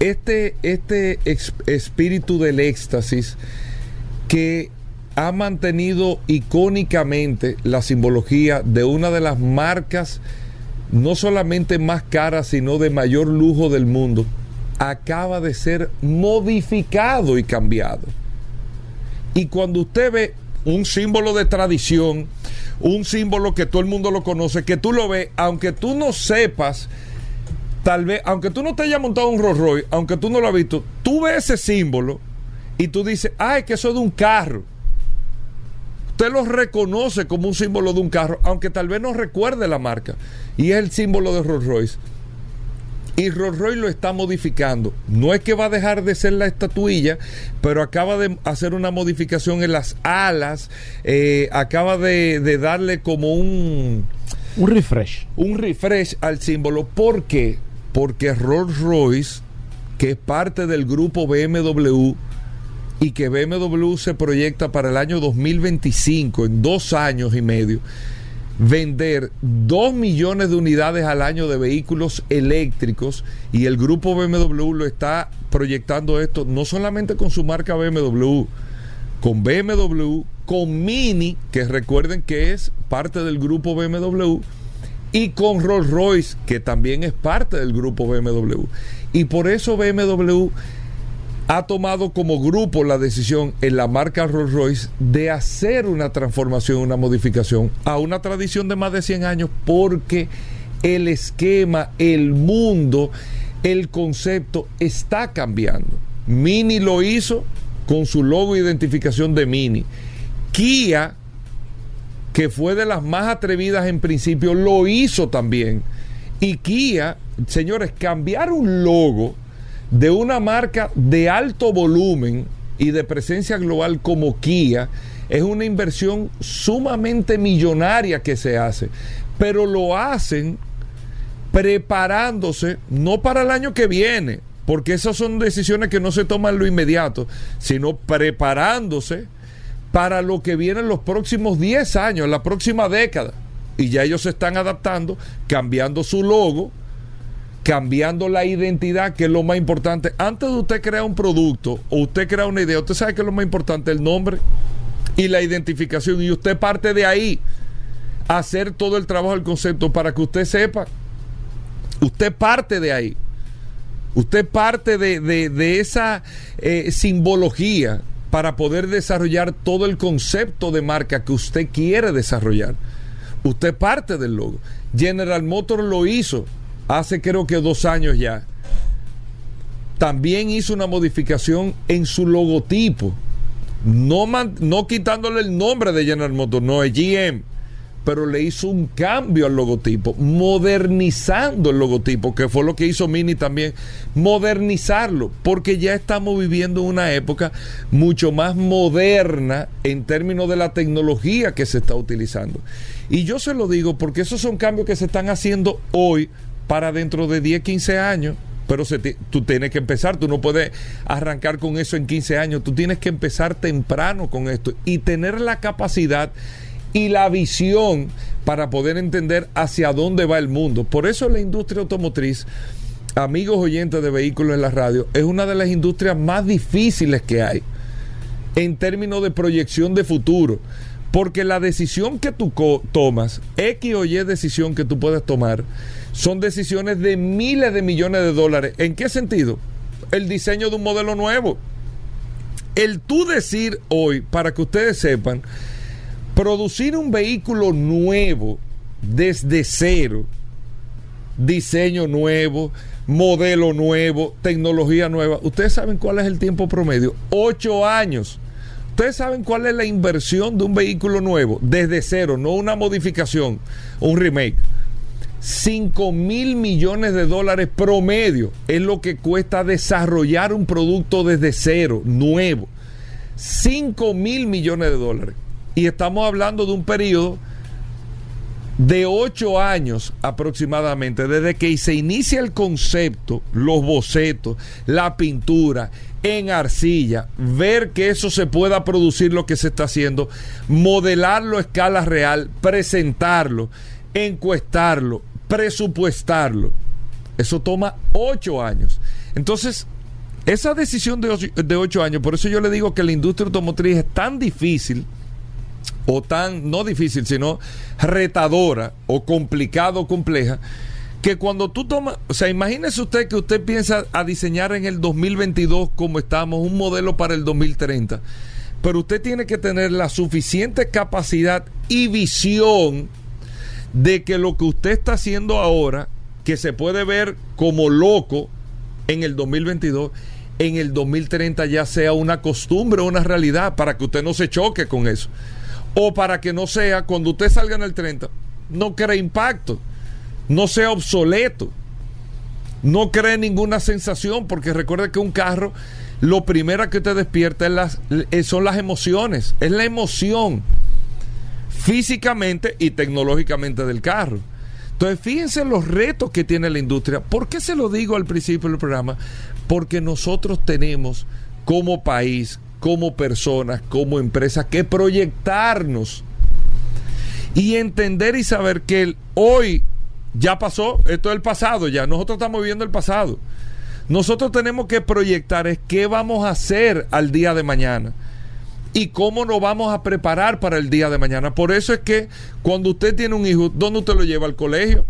Este, este espíritu del éxtasis que ha mantenido icónicamente la simbología de una de las marcas no solamente más caras, sino de mayor lujo del mundo, acaba de ser modificado y cambiado. Y cuando usted ve un símbolo de tradición, un símbolo que todo el mundo lo conoce, que tú lo ves, aunque tú no sepas, tal vez, aunque tú no te hayas montado un Rolls Royce, aunque tú no lo has visto, tú ves ese símbolo y tú dices, ay, que eso es de un carro. Usted lo reconoce como un símbolo de un carro, aunque tal vez no recuerde la marca. Y es el símbolo de Rolls Royce. Y Rolls Royce lo está modificando. No es que va a dejar de ser la estatuilla, pero acaba de hacer una modificación en las alas. Eh, acaba de, darle como un. Un refresh. Un refresh al símbolo. ¿Por qué? Porque Rolls Royce, que es parte del grupo BMW, y que BMW se proyecta para el año 2025, en dos años y medio vender 2 millones de unidades al año de vehículos eléctricos y el grupo BMW lo está proyectando esto no solamente con su marca BMW, con BMW, con Mini, que recuerden que es parte del grupo BMW, y con Rolls Royce, que también es parte del grupo BMW. Y por eso BMW ha tomado como grupo la decisión en la marca Rolls Royce de hacer una transformación, una modificación a una tradición de más de 100 años porque el esquema, el mundo, el concepto está cambiando. Mini lo hizo con su logo identificación de Mini. Kia, que fue de las más atrevidas en principio, lo hizo también. Y Kia, señores, cambiar un logo de una marca de alto volumen y de presencia global como Kia es una inversión sumamente millonaria que se hace, pero lo hacen preparándose no para el año que viene, porque esas son decisiones que no se toman en lo inmediato, sino preparándose para lo que viene en los próximos 10 años, la próxima década. Y ya ellos se están adaptando, cambiando su logo, cambiando la identidad, que es lo más importante. Antes de usted crear un producto o usted crea una idea, usted sabe que es lo más importante, el nombre y la identificación. Y usted parte de ahí hacer todo el trabajo del concepto para que usted sepa. Usted parte de ahí. Usted parte de, esa eh, simbología para poder desarrollar todo el concepto de marca que usted quiere desarrollar. Usted parte del logo. General Motors lo hizo hace creo que dos años ya, también hizo una modificación en su logotipo. No, quitándole el nombre de General Motors, no es GM, pero le hizo un cambio al logotipo, modernizando el logotipo, que fue lo que hizo Mini también, modernizarlo, porque ya estamos viviendo una época mucho más moderna en términos de la tecnología que se está utilizando. Y yo se lo digo porque esos son cambios que se están haciendo hoy para dentro de 10, 15 años. Pero tú tienes que empezar, tú no puedes arrancar con eso en 15 años, tú tienes que empezar temprano con esto y tener la capacidad y la visión para poder entender hacia dónde va el mundo. Por eso la industria automotriz, amigos oyentes de vehículos en la radio, es una de las industrias más difíciles que hay en términos de proyección de futuro. Porque la decisión que tú tomas, X o Y decisión que tú puedes tomar, son decisiones de miles de millones de dólares. ¿En qué sentido? El diseño de un modelo nuevo. El tú decir hoy, para que ustedes sepan, producir un vehículo nuevo desde cero, diseño nuevo, modelo nuevo, tecnología nueva. ¿Ustedes saben cuál es el tiempo promedio? Ocho años. ¿Ustedes saben cuál es la inversión de un vehículo nuevo? Desde cero, no una modificación, un remake. 5 mil millones de dólares promedio es lo que cuesta desarrollar un producto desde cero, nuevo. 5 mil millones de dólares. Y estamos hablando de un periodo de 8 años aproximadamente, desde que se inicia el concepto, los bocetos, la pintura, en arcilla, ver que eso se pueda producir lo que se está haciendo, modelarlo a escala real, presentarlo, encuestarlo, presupuestarlo. Eso toma ocho años. Entonces, esa decisión de ocho, de ocho años, por eso yo le digo que la industria automotriz es tan difícil, o tan, no difícil, sino retadora, o complicada o compleja, que cuando tú tomas, o sea, imagínese usted que usted piensa a diseñar en el 2022 como estamos, un modelo para el 2030, pero usted tiene que tener la suficiente capacidad y visión de que lo que usted está haciendo ahora, que se puede ver como loco en el 2022, en el 2030 ya sea una costumbre o una realidad, para que usted no se choque con eso. O para que no sea, cuando usted salga en el 30, no cree impacto no sea obsoleto, no cree ninguna sensación, porque recuerde que un carro, lo primero que te despierta es las, eh, son las emociones, es la emoción físicamente y tecnológicamente del carro. Entonces, fíjense los retos que tiene la industria. ¿Por qué se lo digo al principio del programa? Porque nosotros tenemos como país, como personas, como empresas, que proyectarnos y entender y saber que hoy ya pasó, esto es el pasado ya, nosotros estamos viviendo el pasado. Nosotros tenemos que proyectar es qué vamos a hacer al día de mañana y cómo nos vamos a preparar para el día de mañana. Por eso es que cuando usted tiene un hijo, ¿dónde usted lo lleva? ¿Al colegio?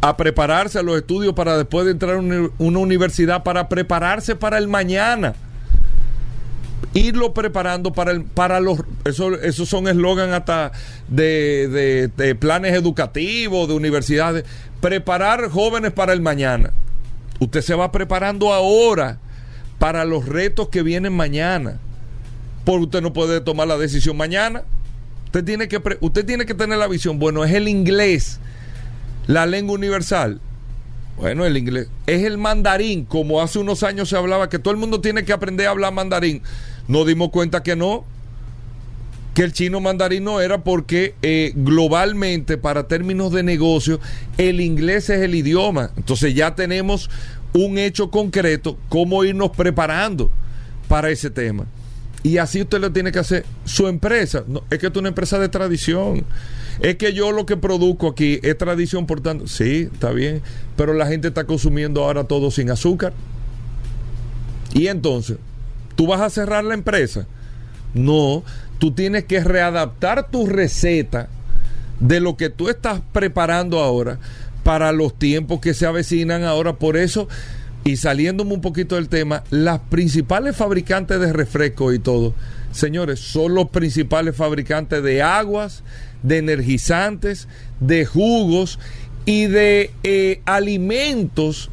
A prepararse a los estudios para después de entrar a una universidad, para prepararse para el mañana irlo preparando para el para los eso, esos son eslogan hasta de, de, planes educativos de universidades. Preparar jóvenes para el mañana. Usted se va preparando ahora para los retos que vienen mañana. Porque usted no puede tomar la decisión mañana. Usted tiene que usted tiene que tener la visión. Bueno es el inglés la lengua universal. Bueno, el inglés es el mandarín, como hace unos años se hablaba que todo el mundo tiene que aprender a hablar mandarín. Nos dimos cuenta que no, que el chino mandarín no era porque eh, globalmente, para términos de negocio, el inglés es el idioma. Entonces ya tenemos un hecho concreto, cómo irnos preparando para ese tema. Y así usted lo tiene que hacer. Su empresa, no, es que es una empresa de tradición. Es que yo lo que produzco aquí es tradición, por tanto, sí, está bien, pero la gente está consumiendo ahora todo sin azúcar. Y entonces, ¿tú vas a cerrar la empresa? No, tú tienes que readaptar tu receta de lo que tú estás preparando ahora para los tiempos que se avecinan ahora. Por eso, y saliéndome un poquito del tema, las principales fabricantes de refresco y todo, señores, son los principales fabricantes de aguas, de energizantes, de jugos y de eh, alimentos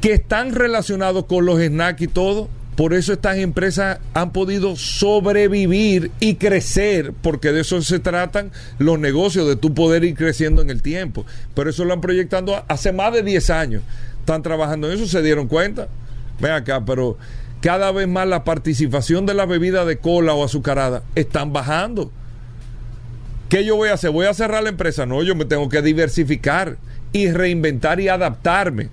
que están relacionados con los snacks y todo. Por eso estas empresas han podido sobrevivir y crecer, porque de eso se tratan los negocios, de tu poder ir creciendo en el tiempo. Pero eso lo han proyectando hace más de 10 años. Están trabajando en eso, se dieron cuenta. Ven acá, pero cada vez más la participación de la bebida de cola o azucarada están bajando. ¿Qué yo voy a hacer? ¿Voy a cerrar la empresa? No, yo me tengo que diversificar y reinventar y adaptarme.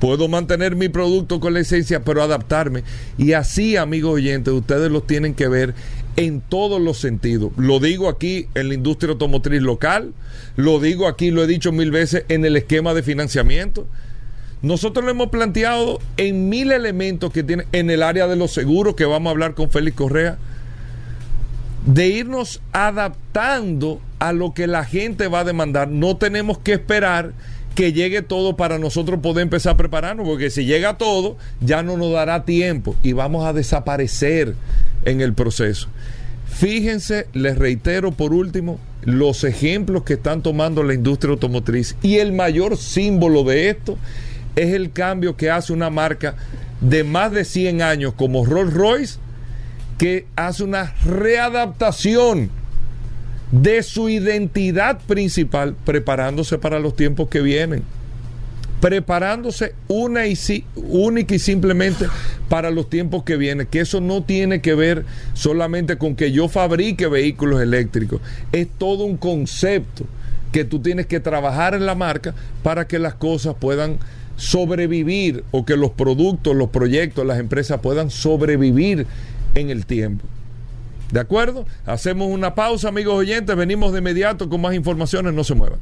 Puedo mantener mi producto con la esencia, pero adaptarme. Y así, amigos oyentes, ustedes los tienen que ver en todos los sentidos. Lo digo aquí en la industria automotriz local, lo digo aquí, lo he dicho mil veces, en el esquema de financiamiento. Nosotros lo hemos planteado en mil elementos que tiene en el área de los seguros, que vamos a hablar con Félix Correa, de irnos adaptando a lo que la gente va a demandar. No tenemos que esperar que llegue todo para nosotros poder empezar a prepararnos, porque si llega todo, ya no nos dará tiempo y vamos a desaparecer en el proceso. Fíjense, les reitero por último, los ejemplos que están tomando la industria automotriz y el mayor símbolo de esto es el cambio que hace una marca de más de 100 años como Rolls Royce, que hace una readaptación de su identidad principal, preparándose para los tiempos que vienen. Preparándose una y única y simplemente para los tiempos que vienen. Que eso no tiene que ver solamente con que yo fabrique vehículos eléctricos. Es todo un concepto que tú tienes que trabajar en la marca para que las cosas puedan sobrevivir o que los productos, los proyectos, las empresas puedan sobrevivir en el tiempo. ¿De acuerdo? Hacemos una pausa, amigos oyentes. Venimos de inmediato con más informaciones. No se muevan.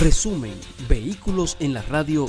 Resumen, vehículos en la radio.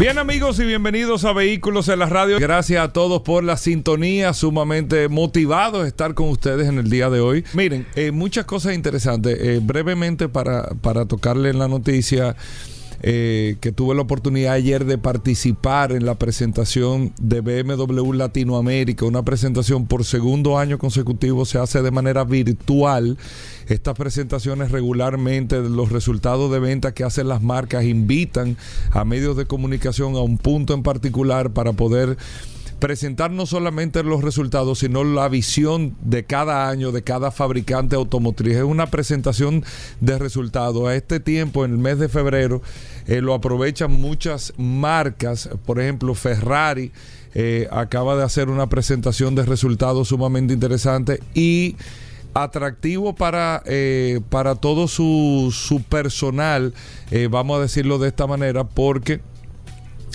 Bien amigos y bienvenidos a Vehículos en la Radio. Gracias a todos por la sintonía, sumamente motivados estar con ustedes en el día de hoy. Miren, eh, muchas cosas interesantes. Eh, brevemente para, para tocarle en la noticia. Eh, que tuve la oportunidad ayer de participar en la presentación de BMW Latinoamérica, una presentación por segundo año consecutivo se hace de manera virtual. Estas presentaciones regularmente, los resultados de venta que hacen las marcas invitan a medios de comunicación a un punto en particular para poder presentar no solamente los resultados, sino la visión de cada año, de cada fabricante automotriz. Es una presentación de resultados. A este tiempo, en el mes de febrero, eh, lo aprovechan muchas marcas, por ejemplo, Ferrari. Eh, acaba de hacer una presentación de resultados sumamente interesante y atractivo para, eh, para todo su, su personal, vamos a decirlo de esta manera, porque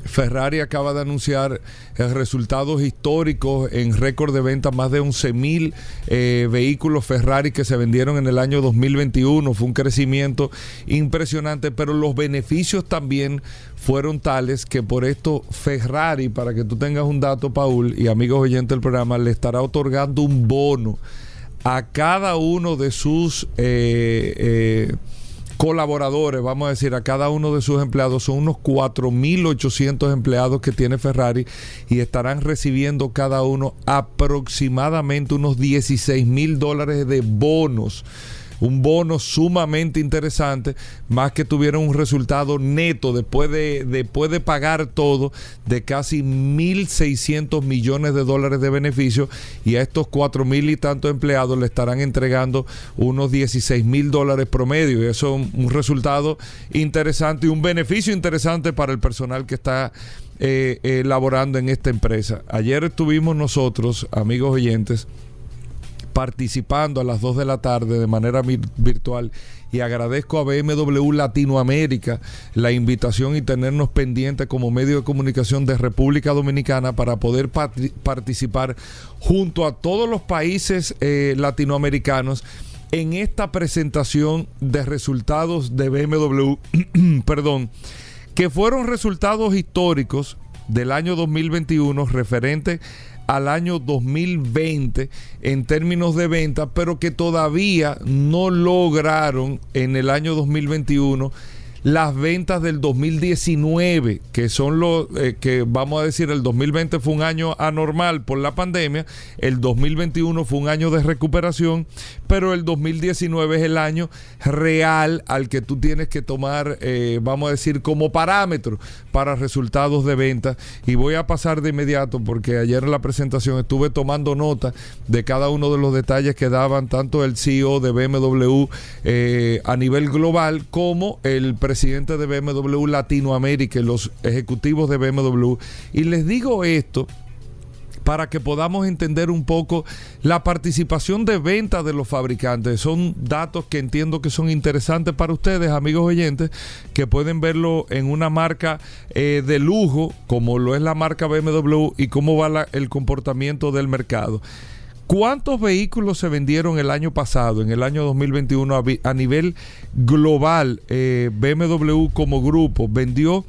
Ferrari acaba de anunciar eh, resultados históricos en récord de venta, más de 11 mil eh, vehículos Ferrari que se vendieron en el año 2021. Fue un crecimiento impresionante, pero los beneficios también fueron tales que por esto Ferrari, para que tú tengas un dato, Paul, y amigos oyentes del programa, le estará otorgando un bono a cada uno de sus... Eh, colaboradores, vamos a decir, a cada uno de sus empleados. Son unos 4.800 empleados que tiene Ferrari y estarán recibiendo cada uno aproximadamente unos 16 mil dólares de bonos un bono sumamente interesante, más que tuvieron un resultado neto después de, después de pagar todo de casi 1.600 millones de dólares de beneficio y a estos 4.000 y tantos empleados le estarán entregando unos 16 mil dólares promedio y eso es un resultado interesante y un beneficio interesante para el personal que está eh, elaborando en esta empresa. Ayer estuvimos nosotros, amigos oyentes, participando a las 2 de la tarde de manera virtual. Y agradezco a BMW Latinoamérica la invitación y tenernos pendientes como medio de comunicación de República Dominicana para poder participar junto a todos los países eh, latinoamericanos en esta presentación de resultados de BMW, <clears throat> perdón, que fueron resultados históricos del año 2021 referente al año 2020 en términos de venta, pero que todavía no lograron en el año 2021 las ventas del 2019, que son los eh, que vamos a decir el 2020 fue un año anormal por la pandemia, el 2021 fue un año de recuperación, pero el 2019 es el año real al que tú tienes que tomar, eh, vamos a decir, como parámetro para resultados de venta. Y voy a pasar de inmediato porque ayer en la presentación estuve tomando nota de cada uno de los detalles que daban tanto el CEO de BMW eh, a nivel global como el presidente presidente de BMW Latinoamérica y los ejecutivos de BMW. Y les digo esto para que podamos entender un poco la participación de venta de los fabricantes. Son datos que entiendo que son interesantes para ustedes, amigos oyentes, que pueden verlo en una marca eh, de lujo, como lo es la marca BMW, y cómo va el comportamiento del mercado. ¿Cuántos vehículos se vendieron el año pasado, en el año 2021, a, nivel global? Eh, BMW como grupo vendió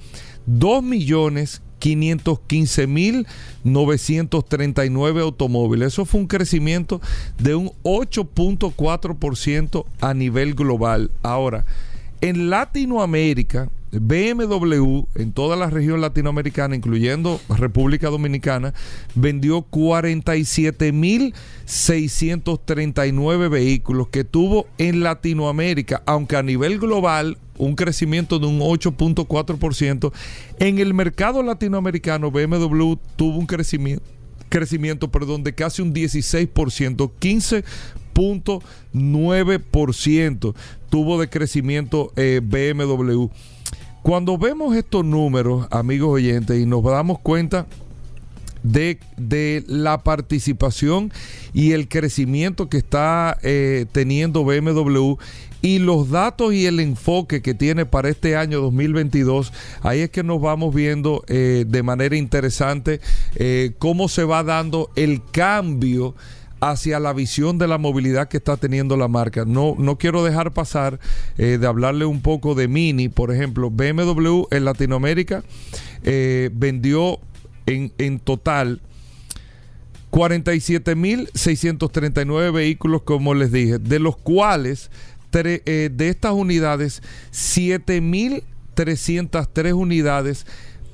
2.515.939 automóviles. Eso fue un crecimiento de un 8.4% a nivel global. Ahora, en Latinoamérica, BMW en toda la región latinoamericana, incluyendo República Dominicana, vendió 47.639 vehículos que tuvo en Latinoamérica, aunque a nivel global un crecimiento de un 8.4%. En el mercado latinoamericano, BMW tuvo un crecimiento crecimiento, perdón, de casi un 16%, 15.9% tuvo de crecimiento eh, BMW. Cuando vemos estos números, amigos oyentes, y nos damos cuenta de, la participación y el crecimiento que está eh, teniendo BMW y los datos y el enfoque que tiene para este año 2022, ahí es que nos vamos viendo eh, de manera interesante eh, cómo se va dando el cambio hacia la visión de la movilidad que está teniendo la marca. No, no quiero dejar pasar eh, de hablarle un poco de Mini, por ejemplo, BMW en Latinoamérica eh, vendió en, en total 47.639 vehículos, como les dije, de los cuales eh, de estas unidades, 7.303 unidades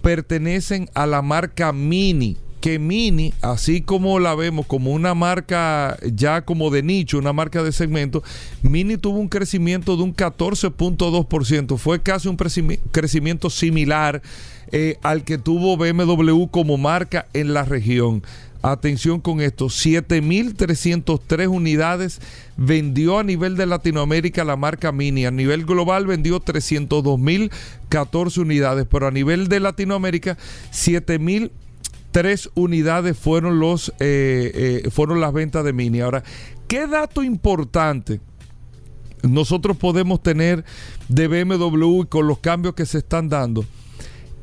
pertenecen a la marca Mini que Mini, así como la vemos como una marca ya como de nicho, una marca de segmento, Mini tuvo un crecimiento de un 14.2%, fue casi un crecimiento similar eh, al que tuvo BMW como marca en la región. Atención con esto, 7.303 unidades vendió a nivel de Latinoamérica la marca Mini. A nivel global vendió 302.014 unidades, pero a nivel de Latinoamérica 7.000 tres unidades fueron, los, eh, eh, fueron las ventas de Mini. Ahora, ¿qué dato importante nosotros podemos tener de BMW con los cambios que se están dando?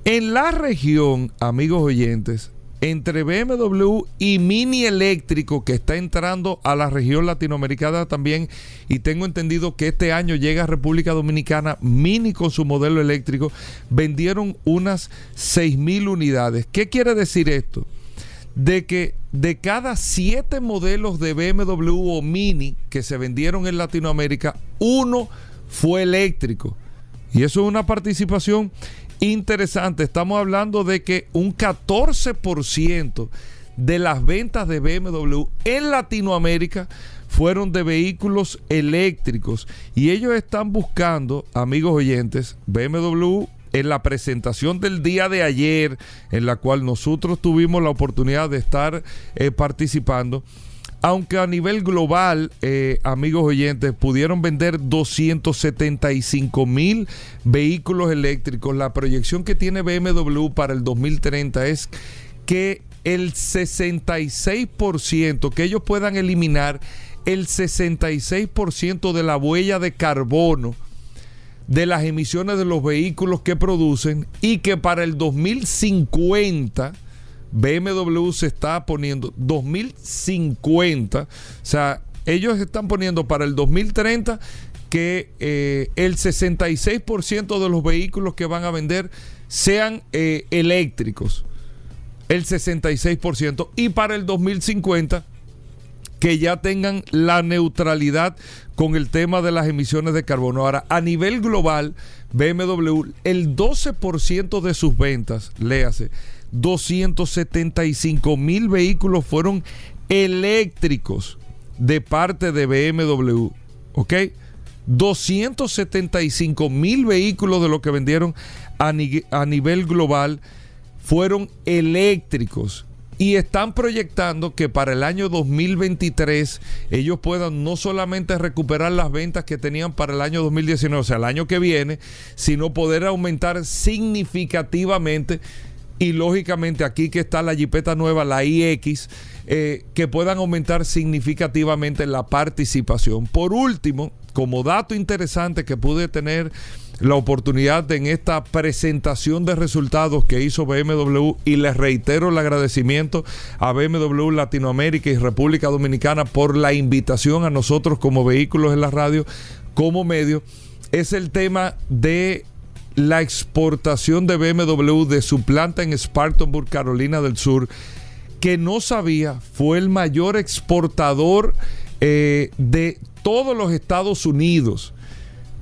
En la región, amigos oyentes, entre BMW y Mini Eléctrico que está entrando a la región latinoamericana también y tengo entendido que este año llega a República Dominicana Mini con su modelo eléctrico vendieron unas 6 mil unidades. ¿Qué quiere decir esto? De que de cada siete modelos de BMW o Mini que se vendieron en Latinoamérica, uno fue eléctrico. Y eso es una participación interesante. Estamos hablando de que un 14% de las ventas de BMW en Latinoamérica fueron de vehículos eléctricos. Y ellos están buscando, amigos oyentes, BMW en la presentación del día de ayer, en la cual nosotros tuvimos la oportunidad de estar eh, participando aunque a nivel global, eh, amigos oyentes, pudieron vender 275 mil vehículos eléctricos, la proyección que tiene BMW para el 2030 es que el 66%, que ellos puedan eliminar el 66% de la huella de carbono de las emisiones de los vehículos que producen y que para el 2050 BMW se está poniendo 2050, o sea, ellos están poniendo para el 2030 que eh, el 66% de los vehículos que van a vender sean eh, eléctricos. El 66%. Y para el 2050 que ya tengan la neutralidad con el tema de las emisiones de carbono. Ahora, a nivel global, BMW, el 12% de sus ventas, léase, 275 mil vehículos fueron eléctricos de parte de BMW. ¿Ok? 275 mil vehículos de lo que vendieron a, a nivel global fueron eléctricos y están proyectando que para el año 2023 ellos puedan no solamente recuperar las ventas que tenían para el año 2019, o sea, el año que viene, sino poder aumentar significativamente y lógicamente aquí que está la jipeta nueva, la iX, eh, que puedan aumentar significativamente la participación. Por último, como dato interesante que pude tener la oportunidad en esta presentación de resultados que hizo BMW y les reitero el agradecimiento a BMW Latinoamérica y República Dominicana por la invitación a nosotros como vehículos en la radio, como medio, es el tema de la exportación de BMW de su planta en Spartanburg, Carolina del Sur, que no sabía, fue el mayor exportador eh, de todos los Estados Unidos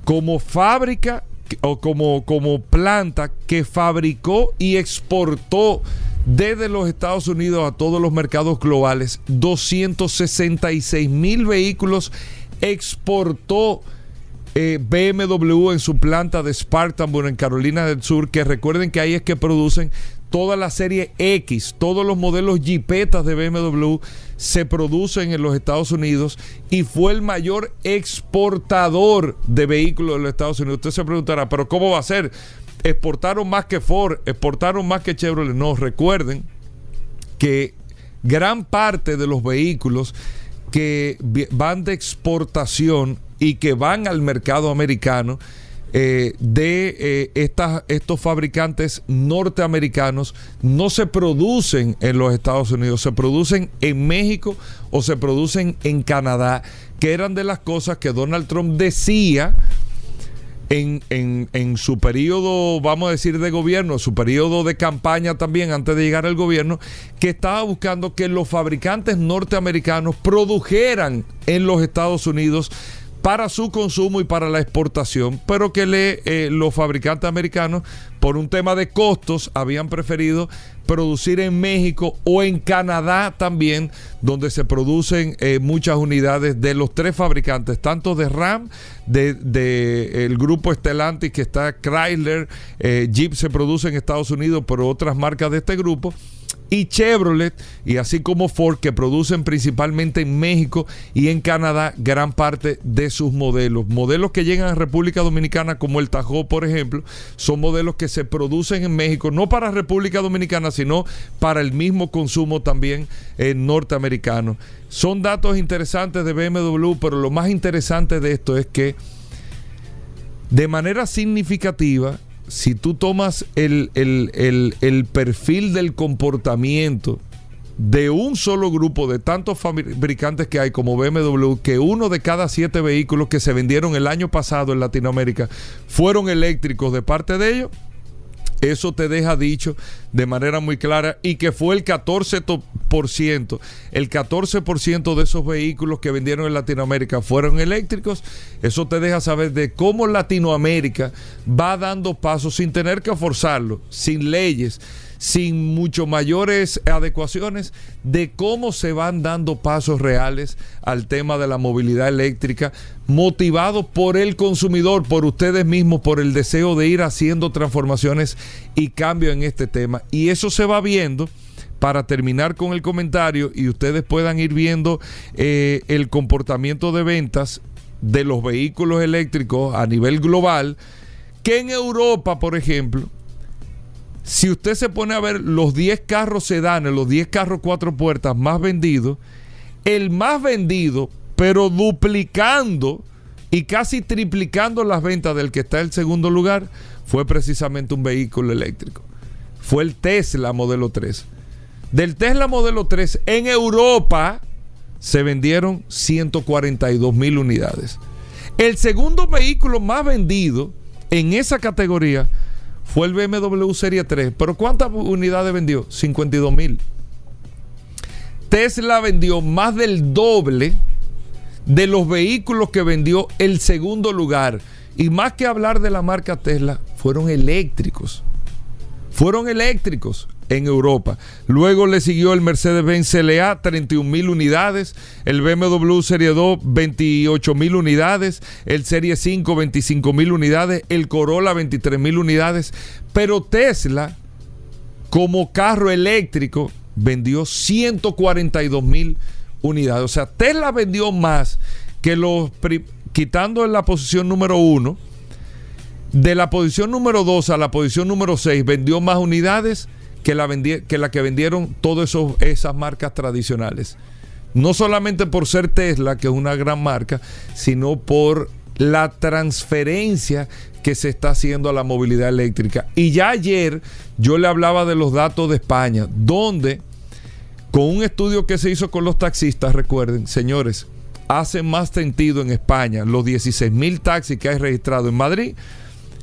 como fábrica o como, como planta que fabricó y exportó desde los Estados Unidos a todos los mercados globales. 266 mil vehículos exportó eh, BMW en su planta de Spartanburg en Carolina del Sur que recuerden que ahí es que producen toda la serie X, todos los modelos Jeepetas de BMW se producen en los Estados Unidos y fue el mayor exportador de vehículos de los Estados Unidos. Usted se preguntará, pero ¿cómo va a ser? Exportaron más que Ford, exportaron más que Chevrolet. No, recuerden que gran parte de los vehículos que van de exportación y que van al mercado americano, eh, de eh, estas, estos fabricantes norteamericanos no se producen en los Estados Unidos, se producen en México o se producen en Canadá, que eran de las cosas que Donald Trump decía en, en, su periodo, vamos a decir, de gobierno, su periodo de campaña también, antes de llegar al gobierno, que estaba buscando que los fabricantes norteamericanos produjeran en los Estados Unidos para su consumo y para la exportación, pero que le, eh, los fabricantes americanos, por un tema de costos, habían preferido producir en México o en Canadá también, donde se producen eh, muchas unidades de los tres fabricantes, tanto de RAM, de, de el grupo Stellantis que está Chrysler, eh, Jeep se produce en Estados Unidos, pero otras marcas de este grupo y Chevrolet, y así como Ford, que producen principalmente en México y en Canadá gran parte de sus modelos. Modelos que llegan a República Dominicana, como el Tajo, por ejemplo, son modelos que se producen en México, no para República Dominicana, sino para el mismo consumo también eh, norteamericano. Son datos interesantes de BMW, pero lo más interesante de esto es que de manera significativa, si tú tomas el, perfil del comportamiento de un solo grupo de tantos fabricantes que hay como BMW, que uno de cada siete vehículos que se vendieron el año pasado en Latinoamérica fueron eléctricos de parte de ellos, eso te deja dicho de manera muy clara y que fue el 14%, el 14% de esos vehículos que vendieron en Latinoamérica fueron eléctricos. Eso te deja saber de cómo Latinoamérica va dando pasos sin tener que forzarlo, sin leyes sin mucho mayores adecuaciones de cómo se van dando pasos reales al tema de la movilidad eléctrica, motivado por el consumidor, por ustedes mismos, por el deseo de ir haciendo transformaciones y cambios en este tema. Y eso se va viendo para terminar con el comentario y ustedes puedan ir viendo eh, el comportamiento de ventas de los vehículos eléctricos a nivel global, que en Europa, por ejemplo, si usted se pone a ver los 10 carros sedanes, los 10 carros cuatro puertas más vendidos, el más vendido, pero duplicando y casi triplicando las ventas del que está en segundo lugar, fue precisamente un vehículo eléctrico. Fue el Tesla modelo 3. Del Tesla modelo 3 en Europa se vendieron 142 mil unidades. El segundo vehículo más vendido en esa categoría fue el BMW Serie 3. Pero ¿cuántas unidades vendió? 52 mil. Tesla vendió más del doble de los vehículos que vendió el segundo lugar. Y más que hablar de la marca Tesla, fueron eléctricos. Fueron eléctricos en Europa. Luego le siguió el Mercedes-Benz CLA, 31 mil unidades, el BMW Serie 2, 28 mil unidades, el Serie 5, 25 mil unidades, el Corolla, 23 mil unidades. Pero Tesla, como carro eléctrico, vendió 142 mil unidades. O sea, Tesla vendió más que los, quitando en la posición número uno, de la posición número 2 a la posición número 6 vendió más unidades que la, que, la que vendieron todas esas marcas tradicionales. No solamente por ser Tesla, que es una gran marca, sino por la transferencia que se está haciendo a la movilidad eléctrica. Y ya ayer yo le hablaba de los datos de España, donde con un estudio que se hizo con los taxistas, recuerden, señores, hace más sentido en España los 16 mil taxis que hay registrados en Madrid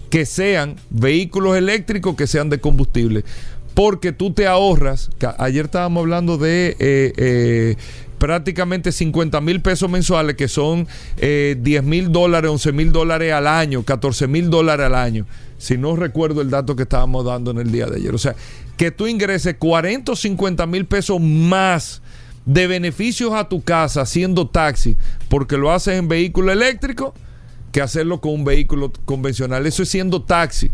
que sean vehículos eléctricos que sean de combustible porque tú te ahorras, ayer estábamos hablando de eh, eh, prácticamente 50 mil pesos mensuales, que son 10 eh, mil dólares, 11 mil dólares al año, 14 mil dólares al año. Si no recuerdo el dato que estábamos dando en el día de ayer. O sea, que tú ingreses 40 o 50 mil pesos más de beneficios a tu casa haciendo taxi, porque lo haces en vehículo eléctrico, que hacerlo con un vehículo convencional. Eso es siendo taxi.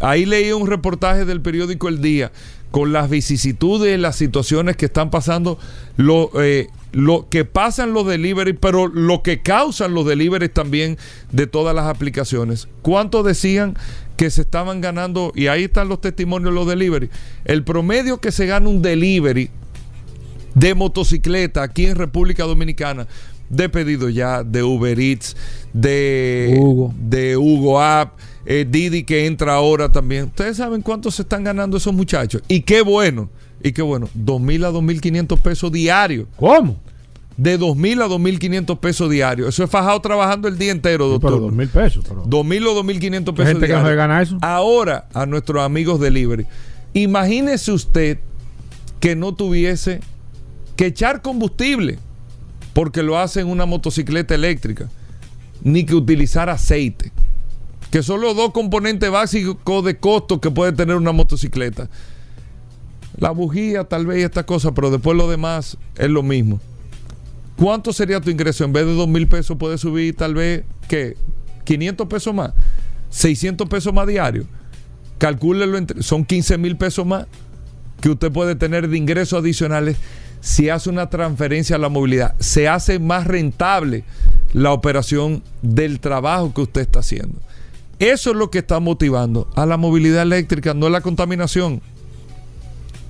Ahí leí un reportaje del periódico El Día con las vicisitudes, las situaciones que están pasando, lo, eh, lo que pasan los delivery, pero lo que causan los deliveries también de todas las aplicaciones. ¿Cuánto decían que se estaban ganando? Y ahí están los testimonios de los delivery. El promedio que se gana un delivery de motocicleta aquí en República Dominicana, de pedido ya, de Uber Eats, de Hugo, de Hugo App eh, Didi que entra ahora también. Ustedes saben cuánto se están ganando esos muchachos. Y qué bueno, y qué bueno, 2.000 a 2.500 pesos diarios. ¿Cómo? De 2.000 a 2.500 pesos diarios. Eso es fajado trabajando el día entero, doctor. pero 2.000 pesos. Pero... 2.000 o 2.500 pesos gente diarios. que no gana eso? Ahora, a nuestros amigos delivery, imagínese usted que no tuviese que echar combustible porque lo hace en una motocicleta eléctrica, ni que utilizar aceite que son los dos componentes básicos de costo que puede tener una motocicleta. La bujía, tal vez, y esta cosa, pero después lo demás es lo mismo. ¿Cuánto sería tu ingreso? En vez de 2 mil pesos, puede subir tal vez, ¿qué? 500 pesos más, 600 pesos más diario. Calcúlelo, son 15 mil pesos más que usted puede tener de ingresos adicionales si hace una transferencia a la movilidad. Se hace más rentable la operación del trabajo que usted está haciendo. Eso es lo que está motivando a la movilidad eléctrica, no es la contaminación.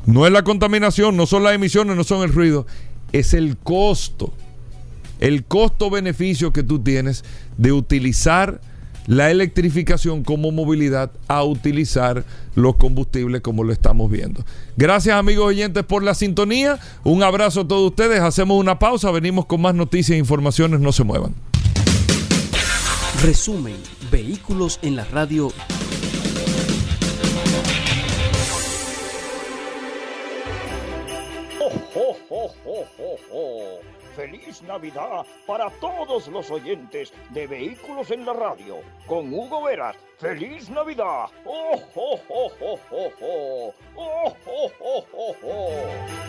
No es la contaminación, no son las emisiones, no son el ruido, es el costo. El costo-beneficio que tú tienes de utilizar la electrificación como movilidad a utilizar los combustibles como lo estamos viendo. Gracias amigos oyentes por la sintonía. Un abrazo a todos ustedes. Hacemos una pausa. Venimos con más noticias e informaciones. No se muevan. Resumen, vehículos en la radio. ¡Oh, feliz Navidad para todos los oyentes de Vehículos en la Radio! Con Hugo Veras. ¡Feliz Navidad! ¡Oh, oh, oh, oh, oh, oh! ¡Oh, oh, oh, oh, oh!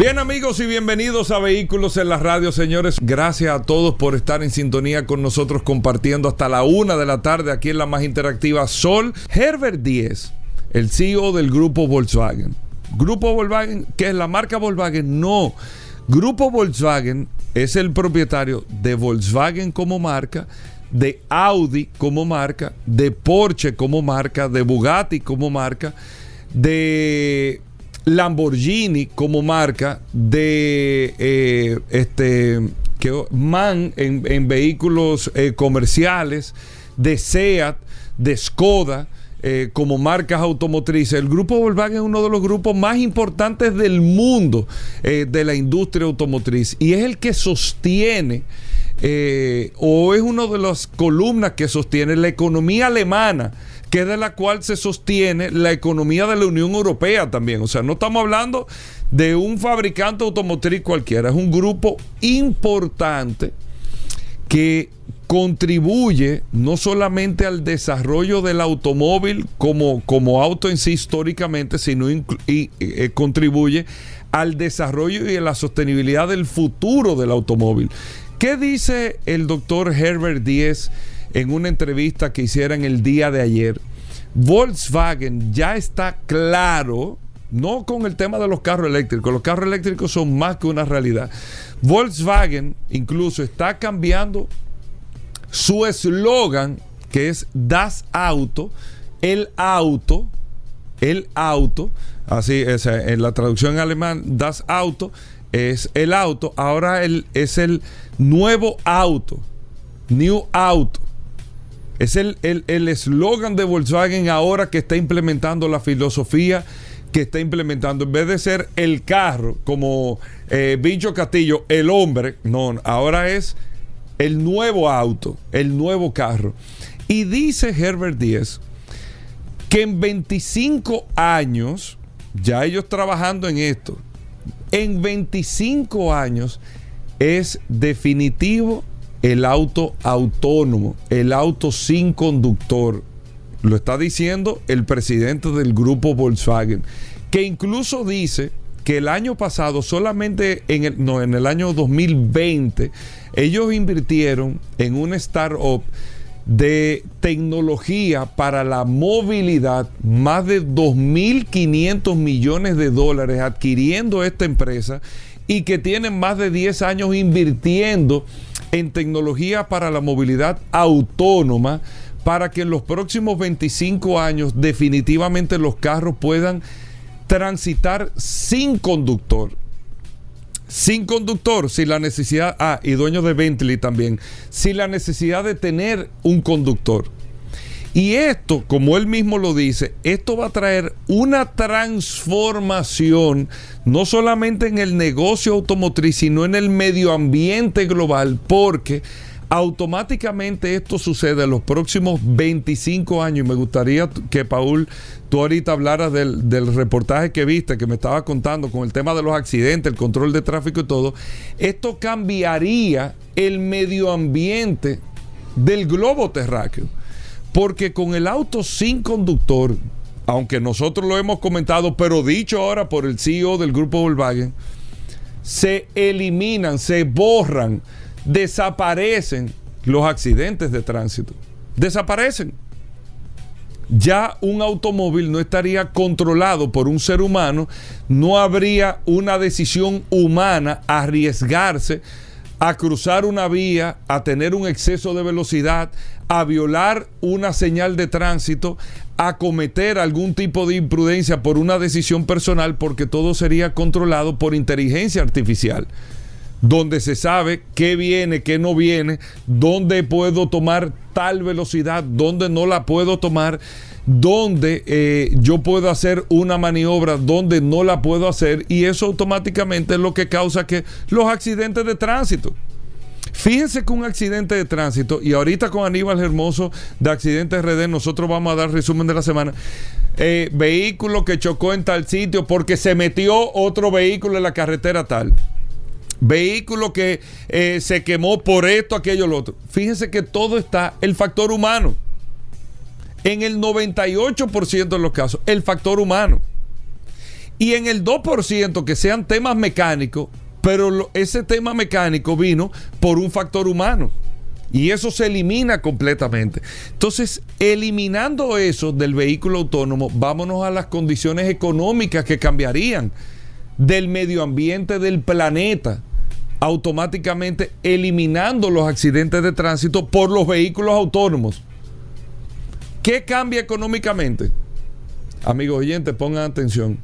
Bien amigos y bienvenidos a Vehículos en la Radio, señores. Gracias a todos por estar en sintonía con nosotros compartiendo hasta la una de la tarde aquí en la más interactiva Sol. Herbert Díez, el CEO del grupo Volkswagen. Grupo Volkswagen, ¿qué es la marca Volkswagen? No. Grupo Volkswagen es el propietario de Volkswagen como marca, de Audi como marca, de Porsche como marca, de Bugatti como marca, de Lamborghini como marca, de eh, este que, MAN en, en vehículos eh, comerciales, de SEAT, de Skoda. eh, como marcas automotrices. El grupo Volkswagen es uno de los grupos más importantes del mundo de la industria automotriz y es el que sostiene o es una de las columnas que sostiene la economía alemana que es de la cual se sostiene la economía de la Unión Europea también. O sea, no estamos hablando de un fabricante automotriz cualquiera, es un grupo importante que contribuye no solamente al desarrollo del automóvil como, como auto en sí históricamente, sino y, eh, contribuye al desarrollo y a la sostenibilidad del futuro del automóvil. ¿Qué dice el doctor Herbert Díez en una entrevista que hicieron el día de ayer? Volkswagen ya está claro, no con el tema de los carros eléctricos, los carros eléctricos son más que una realidad. Volkswagen incluso está cambiando su eslogan, que es Das Auto, el auto, el auto, así es, eh, en la traducción en alemán, Das Auto es el auto, ahora el, es el nuevo auto, New Auto. Es el el- el eslogan de Volkswagen ahora que está implementando la filosofía que está implementando. En vez de ser el carro, como eh, Bicho Castillo, el hombre, no, ahora es el nuevo auto, el nuevo carro. Y dice Herbert Díez que en 25 años, ya ellos trabajando en esto, en 25 años es definitivo el auto autónomo, el auto sin conductor. Lo está diciendo el presidente del grupo Volkswagen, que incluso dice que el año pasado, solamente en el, año 2020, ellos invirtieron en una startup de tecnología para la movilidad, más de 2.500 millones de dólares adquiriendo esta empresa y que tienen más de 10 años invirtiendo en tecnología para la movilidad autónoma para que en los próximos 25 años definitivamente los carros puedan transitar sin conductor sin conductor, sin la necesidad, ah, y dueño de Bentley también, sin la necesidad de tener un conductor. Y esto, como él mismo lo dice, esto va a traer una transformación no solamente en el negocio automotriz, sino en el medio ambiente global, porque automáticamente esto sucede en los próximos 25 años. Y me gustaría que, Paul, tú ahorita hablaras del, del reportaje que viste, que me estaba contando con el tema de los accidentes, el control de tráfico y todo. Esto cambiaría el medio ambiente del globo terráqueo. Porque con el auto sin conductor, aunque nosotros lo hemos comentado, pero dicho ahora por el CEO del grupo Volkswagen, se eliminan, se borran, desaparecen los accidentes de tránsito. Desaparecen. Ya un automóvil no estaría controlado por un ser humano, no habría una decisión humana arriesgarse a cruzar una vía, a tener un exceso de velocidad, a violar una señal de tránsito, a cometer algún tipo de imprudencia por una decisión personal, porque todo sería controlado por inteligencia artificial, donde se sabe qué viene, qué no viene, dónde puedo tomar tal velocidad, dónde no la puedo tomar, dónde eh, yo puedo hacer una maniobra, dónde no la puedo hacer, y eso automáticamente es lo que causa que los accidentes de tránsito. Fíjense que un accidente de tránsito, y ahorita con Aníbal Hermoso de Accidentes RD, nosotros vamos a dar resumen de la semana. Eh, vehículo que chocó en tal sitio porque se metió otro vehículo en la carretera tal. Vehículo que eh, se quemó por esto, aquello, lo otro. Fíjense que todo está el factor humano. En el 98% de los casos, el factor humano. Y en el 2% que sean temas mecánicos, pero ese tema mecánico vino por un factor humano. Y eso se elimina completamente. Entonces, eliminando eso del vehículo autónomo, vámonos a las condiciones económicas que cambiarían del medio ambiente del planeta. automáticamente eliminando los accidentes de tránsito por los vehículos autónomos. ¿Qué cambia económicamente? Amigos oyentes, pongan atención.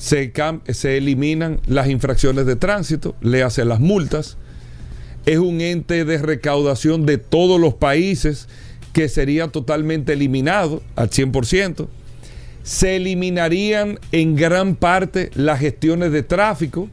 Se, se eliminan las infracciones de tránsito, le hacen las multas. Es un ente de recaudación de todos los países que sería totalmente eliminado al 100%. Se eliminarían en gran parte las gestiones de tráfico,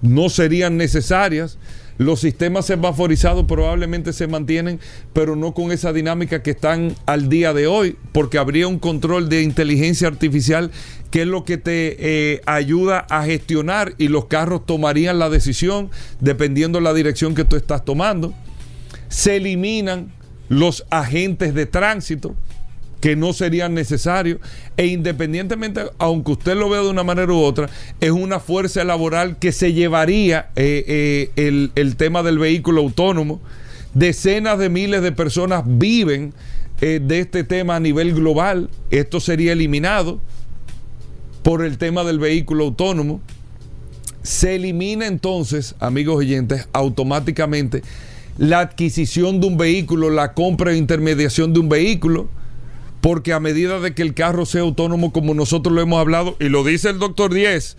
no serían necesarias. Los sistemas semaforizados probablemente se mantienen, pero no con esa dinámica que están al día de hoy, porque habría un control de inteligencia artificial que es lo que te eh, ayuda a gestionar y los carros tomarían la decisión dependiendo de la dirección que tú estás tomando. Se eliminan los agentes de tránsito que no serían necesarios e independientemente, aunque usted lo vea de una manera u otra, es una fuerza laboral que se llevaría eh, eh, el, el, tema del vehículo autónomo. Decenas de miles de personas viven eh, de este tema a nivel global. Esto sería eliminado por el tema del vehículo autónomo. Se elimina entonces, amigos oyentes, automáticamente la adquisición de un vehículo, la compra e intermediación de un vehículo, porque a medida de que el carro sea autónomo, como nosotros lo hemos hablado, y lo dice el doctor Díez,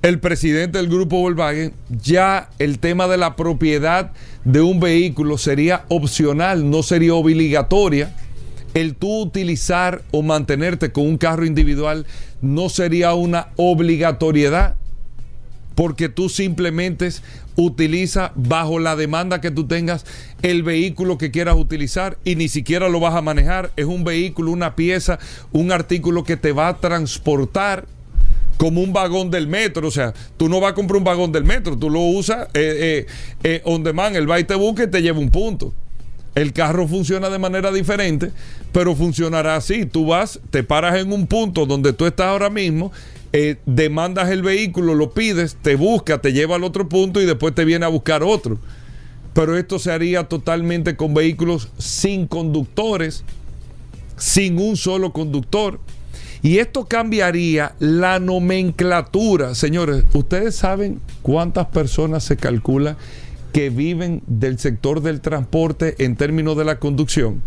el presidente del grupo Volkswagen, ya el tema de la propiedad de un vehículo sería opcional, no sería obligatoria. El tú utilizar o mantenerte con un carro individual no sería una obligatoriedad porque tú simplemente utiliza bajo la demanda que tú tengas el vehículo que quieras utilizar y ni siquiera lo vas a manejar. Es un vehículo, una pieza, un artículo que te va a transportar como un vagón del metro. O sea, tú no vas a comprar un vagón del metro, tú lo usas eh, eh, eh, on demand, el va y te busca y te lleva un punto. El carro funciona de manera diferente, pero funcionará así. Tú vas, te paras en un punto donde tú estás ahora mismo eh, demandas el vehículo, lo pides, te busca, te lleva al otro punto y después te viene a buscar otro. Pero esto se haría totalmente con vehículos sin conductores, sin un solo conductor. Y esto cambiaría la nomenclatura. Señores, ¿ustedes saben cuántas personas se calcula que viven del sector del transporte en términos de la conducción?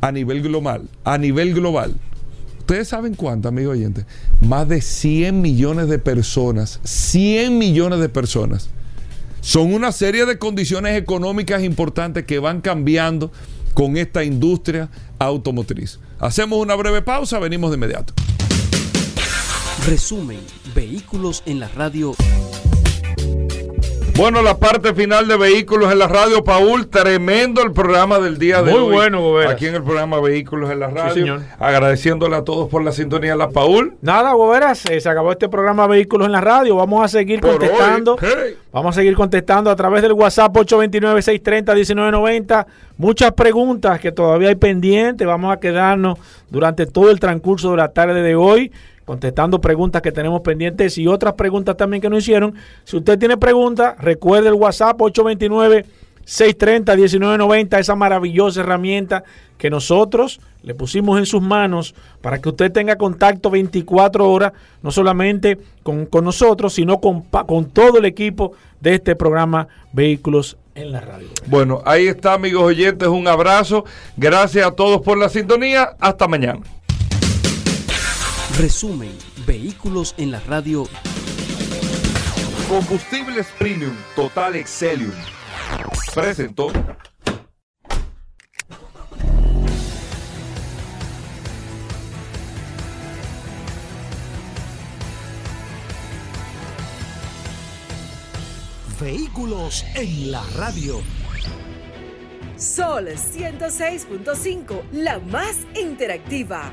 A nivel global. A nivel global. Ustedes saben cuánto, amigo oyente. Más de 100 millones de personas, 100 millones de personas. Son una serie de condiciones económicas importantes que van cambiando con esta industria automotriz. Hacemos una breve pausa, venimos de inmediato. Resumen, vehículos en la radio. Bueno, la parte final de Vehículos en la Radio, Paul, tremendo el programa del día de Muy hoy. Muy bueno, Gobera. Aquí en el programa Vehículos en la Radio. Sí, señor. Agradeciéndole a todos por la sintonía, la Paul. Nada, Goberas, eh, se acabó este programa Vehículos en la Radio. Vamos a seguir Por contestando. hey. Vamos a seguir contestando a través del WhatsApp 829-630-1990. Muchas preguntas que todavía hay pendientes. Vamos a quedarnos durante todo el transcurso de la tarde de hoy contestando preguntas que tenemos pendientes y otras preguntas también que nos hicieron. Si usted tiene preguntas, recuerde el WhatsApp 829 630 1990, esa maravillosa herramienta que nosotros le pusimos en sus manos para que usted tenga contacto 24 horas, no solamente con, con nosotros, sino con, con todo el equipo de este programa Vehículos en la Radio. Bueno, ahí está, amigos oyentes, un abrazo. Gracias a todos por la sintonía. Hasta mañana. Resumen, vehículos en la radio. Combustibles Premium Total Excelium. Presentó. Vehículos en la radio. Sol 106.5, la más interactiva.